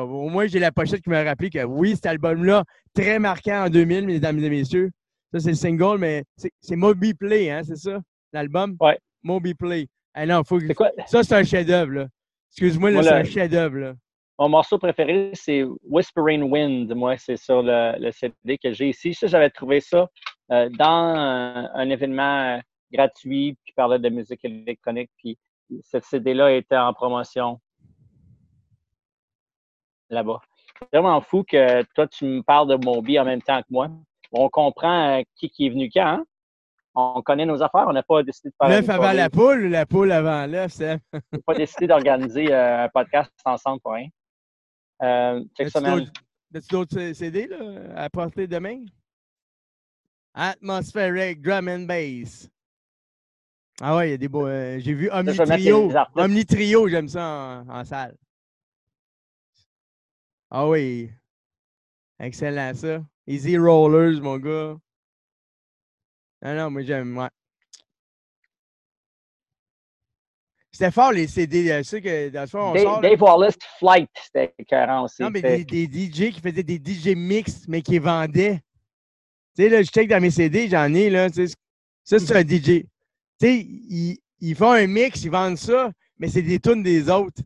au moins, j'ai la pochette qui m'a rappelé que oui, cet album-là, très marquant en 2000, mesdames et messieurs. Ça, c'est le single, mais c'est Moby Play, hein, c'est ça? L'album? Ouais. Moby Play. Ah non, faut que... Quoi? Ça, c'est un chef-d'œuvre, là. Excuse-moi, là, c'est un chef-d'œuvre. Mon morceau préféré, c'est Whispering Wind. Moi, c'est sur le, le CD que j'ai ici. Ça, j'avais trouvé ça euh, dans un, un événement euh, gratuit qui parlait de musique électronique. Puis ce CD-là était en promotion là-bas. C'est vraiment fou que toi, tu me parles de Moby en même temps que moi. On comprend euh, qui, qui est venu quand. hein? On connaît nos affaires. On n'a pas décidé de faire L'œuf avant la poule ou la poule avant l'œuf, Sam? *laughs* On n'a pas décidé d'organiser euh, un podcast ensemble pour rien. Euh, check As-tu d'autres- CD, là, à porter demain? Atmospheric Drum and Bass. Ah ouais, il y a des beaux. euh, J'ai vu Omni je vais mettre Trio. les artistes. Omni Trio, j'aime ça en, en salle. Ah oui. Excellent, ça. Easy Rollers, mon gars. Non, non, moi j'aime, ouais. C'était fort les CD. euh, ceux que dans le fond, on Dave, sort. Dave Wallace Flight, c'était écœurant aussi. Non, mais des, des DJ qui faisaient des DJ mix, mais qui vendaient. Tu sais, là, je check dans mes CD, j'en ai, là. sais, Ça, c'est un DJ. Tu sais, ils, ils font un mix, ils vendent ça, mais c'est des tunes des autres.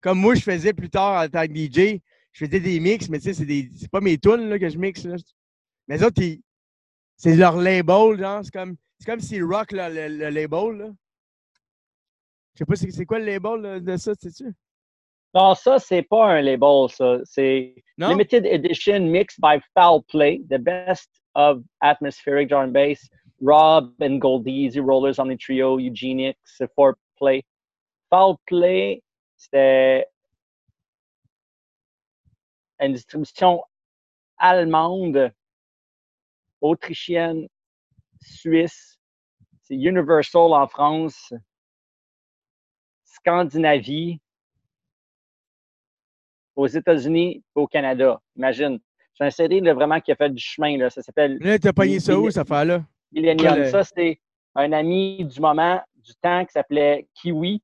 Comme moi, je faisais plus tard en tant que DJ, je faisais des mix, mais tu sais, c'est des- c'est pas mes tunes là, que je mixe. Là. Mais les autres, ils- c'est leur label, genre. C'est comme, c'est comme s'ils rock là, le, le label, là. Je sais pas, c'est c'est quoi le label là, de ça, sais-tu? Non, ça, c'est pas un label, ça. C'est Non? Limited Edition Mixed by Foul Play, the best of atmospheric drum bass. Rob and Goldie, Easy Rollers, Omni Trio, Eugenics, Four Play. Foul Play, c'était une distribution allemande, autrichienne, suisse. C'est Universal en France. Scandinavie, aux États-Unis, au Canada. Imagine. C'est un CD là, vraiment qui a fait du chemin. Là. Ça s'appelle Là, t'as pogné ça où, Il- cette affaire-là? Millennium. le- Ça, c'est un ami du moment, du temps, qui s'appelait Kiwi,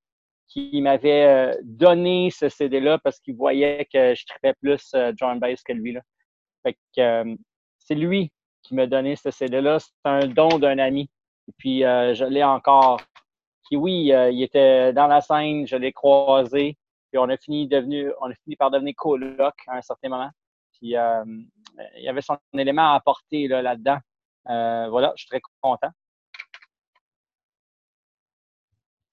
qui m'avait euh, donné ce CD-là parce qu'il voyait que je tripais plus euh, and bass que lui. Là. Fait que euh, c'est lui qui m'a donné ce CD-là. C'est un don d'un ami. Et puis, je l'ai encore. Kiwi, euh, il était dans la scène, je l'ai croisé. Puis on a fini devenu, on a fini par devenir coloc à un certain moment. Puis euh, il y avait son élément à apporter là, là-dedans. Euh, voilà, je suis très content.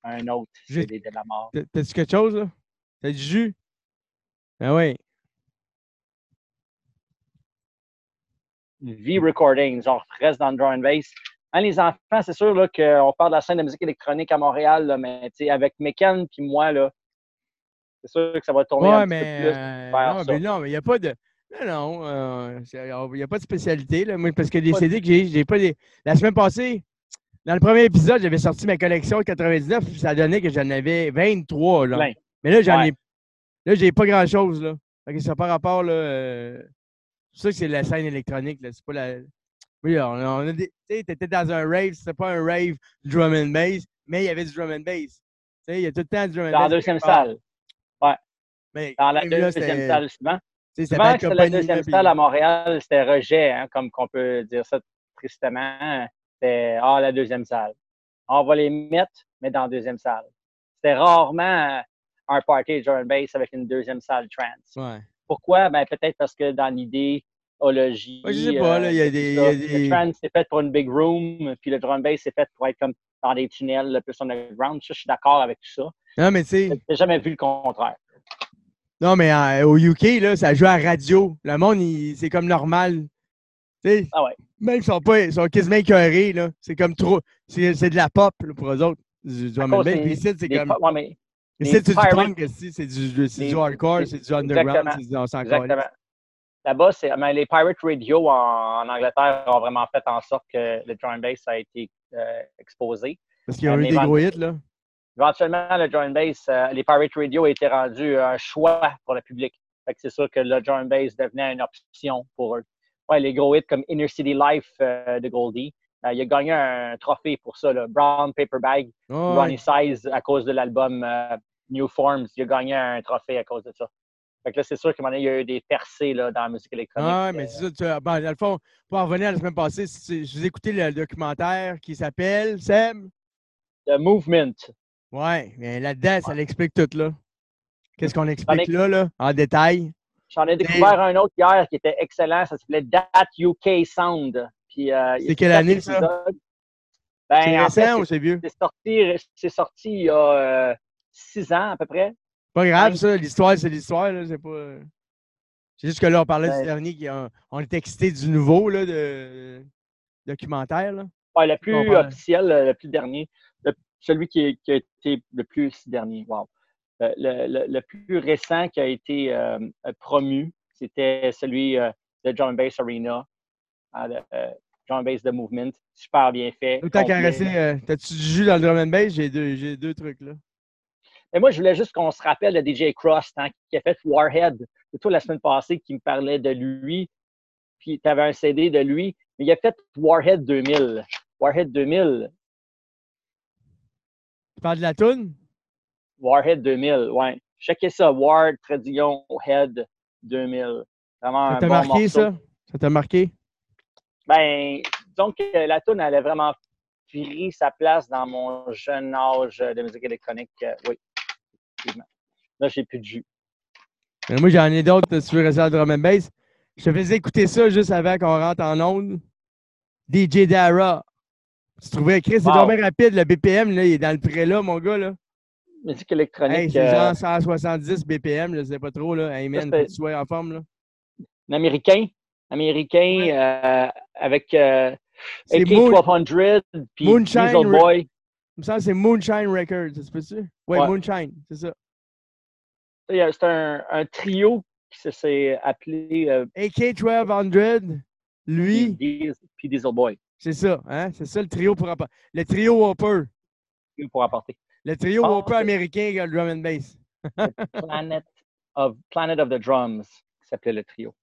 Un autre, des de la mort. T'as- T'as-tu quelque chose, là? T'as du jus? Ah oui. V-Recording, genre reste dans le drum and bass. Hein, les enfants, c'est sûr qu'on parle de la scène de musique électronique à Montréal, là, mais avec Mekan puis moi, là, c'est sûr que ça va tourner Ouais, un petit mais. peu plus. euh, vers non, ça. mais non, mais il n'y a pas de. Non, non, euh, il n'y a pas de spécialité. Là. Moi, parce que les CD que j'ai, j'ai pas des. La semaine passée, dans le premier épisode, j'avais sorti ma collection de 99, puis ça donnait que j'en avais 23. Là. Plein. Mais là, j'en Ouais. ai. Là, j'ai pas grand-chose. Là. Fait que ça pas rapport. Là, euh, C'est ça que c'est la scène électronique. Là. C'est pas la. Oui, on, on a des. Tu sais, t'étais dans un rave, c'était pas un rave drum and bass, mais il y avait du drum and bass. Tu sais, il y a tout le temps du drum and Dans la bass. deuxième salle. Mais Dans la là, deuxième c'était- salle, souvent. tu sais, c'était Souvent, c'était la deuxième là, salle à Montréal, c'était rejet, hein, comme qu'on peut dire ça tristement. C'était Ah, la deuxième salle. On va les mettre, mais dans la deuxième salle. C'était rarement un party drum and bass avec une deuxième salle trance. Ouais. Pourquoi? Ben, peut-être parce que dans l'idéologie. Ouais, je sais pas, là, il y a c'est des- ça. il y a des- Le trance, c'est fait pour une big room, puis le drum and bass, c'est fait pour être comme dans des tunnels, le plus underground. Ça, je suis d'accord avec tout ça. Non, mais tu sais. J'ai jamais vu le contraire. Non, mais euh, au UK, là, ça joue à radio. Le monde, c'est comme normal. Ah ouais. Même ils sont, pas, ils sont quasiment écœurés. là. C'est comme trop. C'est de la pop là, pour eux autres. Du and cause Puis ici, c'est comme. ouais, mais Ici, c'est du ici, C'est du, du hardcore, c'est du underground. c'est du- On Exactement. Là-bas, c'est, mais les Pirate Radio en, en Angleterre ont vraiment fait en sorte que le drum bass a été euh, exposé. Parce qu'ils ont Euh, eu des gros hits, là. Éventuellement, le drum bass, euh, les Pirate Radio a été rendu un choix pour le public. Fait que c'est sûr que le drum bass devenait une option pour eux. Ouais, les gros hits comme Inner City Life euh, de Goldie, euh, il a gagné un trophée pour ça, le Brown Paper Bag, Ouais, Ronnie Size à cause de l'album euh, New Forms. Il a gagné un trophée à cause de ça. Fait que là, c'est sûr qu'à un moment donné, il y a eu des percées là, dans la musique électronique. Ah, mais c'est ça. Tu, bon, dans le fond, pour en revenir à la semaine passée, je vous ai écouté le documentaire qui s'appelle Sam? The Movement. Ouais, mais là-dedans, ça l'explique tout, là. Qu'est-ce qu'on explique là, là, en détail? J'en ai découvert un autre hier qui était excellent. Ça s'appelait That UK Sound. Puis, euh, C'est quelle année, ça? Ben, C'est en récent fait, ou c'est vieux? c'est sorti, c'est sorti il y a euh, six ans à peu près. Pas grave, Ouais. ça. L'histoire, c'est l'histoire, là. C'est pas. euh, C'est juste que là, on parlait du dernier, qui a- on était excité du nouveau, là, de documentaire, là. Ouais, le plus officiel, le, le plus dernier. Le- celui qui, est- qui a été le plus dernier. Wow. Le, le- plus récent qui a été euh, promu, c'était celui euh, de John Bass Arena. Ah, le, euh, Drum and Bass The Movement. Super bien fait. Rester. euh, T'as-tu du jus dans le drum and bass? J'ai deux, j'ai deux trucs, là. Mais moi, je voulais juste qu'on se rappelle de DJ Cross, hein, qui a fait Warhead. C'est toi la semaine passée qui me parlait de lui. Puis tu avais un CD de lui. Mais il a fait Warhead 2000. Warhead 2000. Tu parles de la toune? Warhead 2000, ouais. Checkez ça. War, Tradition, Head 2000. Vraiment Ça t'a bon marqué, morceau. ça? Ça t'a marqué? Ben, disons que la tune elle a vraiment pris sa place dans mon jeune âge de musique électronique. euh, oui, effectivement. Là, j'ai plus de jus. Mais Euh, moi, j'en ai d'autres, si tu veux rester à drum and bass. Je te faisais écouter ça juste avant qu'on rentre en onde. DJ Dara. Tu trouvais, Chris, c'est Wow. vraiment rapide. Le BPM, là, il est dans le pré là, mon gars, là. Musique électronique. Hey, c'est euh, genre 170 BPM, je sais pas trop, là. Hey, man, Ça, faut c'est- que tu sois en forme, là. un Américain. Américain Ouais. euh, avec euh, C'est AK Moon- 1200 puis Moonshine Boy. Il me semble que c'est Moonshine Records, ça se peut-tu? Ouais. Moonshine, c'est ça. C'est un, un trio qui se- s'est appelé euh, AK-1200, lui, puis Diesel Boy c'est ça, hein? C'est ça le trio pour apporter. Le trio Whopper. pour apporter. Le trio Ah, Whopper ok. américain le drum and bass. *laughs* Planet of, Planet of the Drums, qui s'appelait le trio.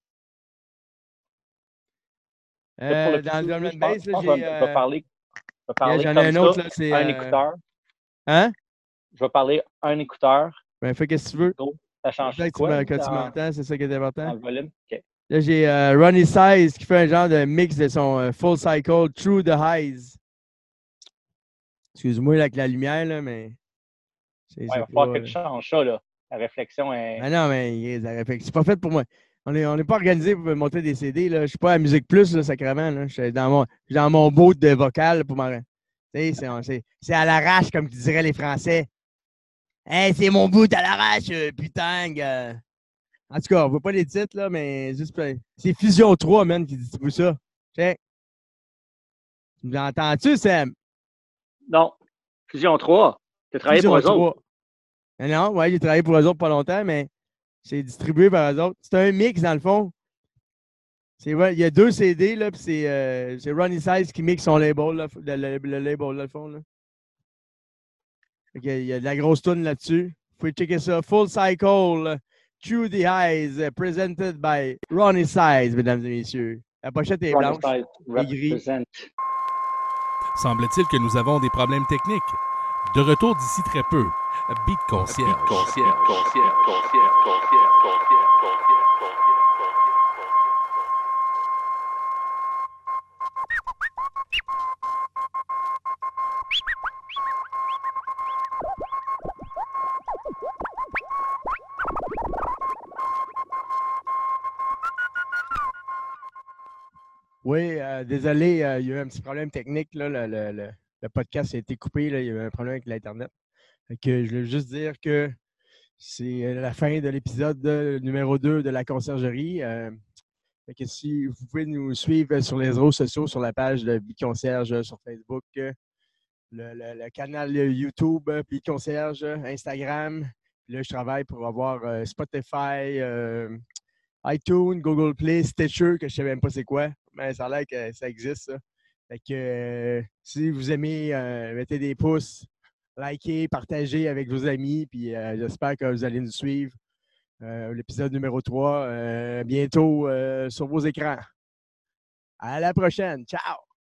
Euh, le dans le drum and bass, j'ai. je vais euh, parler, je vais parler J'en ai comme un ça, autre, là, c'est. un euh, écouteur. Hein? Je vais parler un écouteur. Ben, fais qu'est-ce que tu veux. Ça change que tu quoi? m'en- que tu m'entends, c'est ça qui est dans important. le volume? OK. Là, j'ai Ronnie Size qui fait un genre de mix de son full cycle Through the Highs. Excuse-moi là, avec la lumière, là, mais. Ouais, il va falloir que tu changes ça, là. La réflexion est... Ah non, mais ça fait- c'est pas fait pour moi. On n'est on est pas organisé pour me monter des CD. Là. Je suis pas à Musique Plus, là, sacrément. Là. Je suis dans mon, dans mon boat de vocal pour m'en. Sais, c'est- c'est à l'arrache, comme diraient les Français. Hey, c'est mon bout à l'arrache, euh, putain. En tout cas, on voit pas les titres, là, mais juste. C'est Fusion 3, man, qui distribue ça. Check. Tu l'entends-tu, Sam? Non. Fusion 3. Tu as travaillé Fusion pour eux autres. 3. Non, ouais, j'ai travaillé pour eux autres pas longtemps, mais c'est distribué par eux autres. C'est un mix, dans le fond. C'est vrai, il y a deux CD, là, puis c'est euh, c'est Ronnie Size qui mixe son label, là, le, label, là, le fond. Là. Il y a de la grosse tune là-dessus. Vous pouvez checker ça. Full Cycle, Through the Eyes, presented by Ronnie Size, mesdames et messieurs. La pochette est blanche. et gris. Represent. Semble-t-il que nous avons des problèmes techniques. De retour d'ici très peu. Beat Concierge. Oui, euh, désolé, euh, il y a eu un petit problème technique. Là, le, le- le- podcast a été coupé. Là, il y a eu un problème avec l'Internet. Que je voulais juste dire que c'est euh, la fin de l'épisode de- numéro 2 de la conciergerie. Que si vous pouvez nous suivre sur les réseaux sociaux, sur la page de euh, sur Facebook, le, le- canal YouTube euh, Instagram. Là, je travaille pour avoir Spotify, iTunes, Google Play, Stitcher, que je ne sais même pas c'est quoi, mais ça a l'air que ça existe. Euh, si vous aimez, euh, mettez des pouces, likez, partagez avec vos amis, puis euh, j'espère que vous allez nous suivre. L'épisode numéro 3, euh, bientôt sur vos écrans. À la prochaine. Ciao!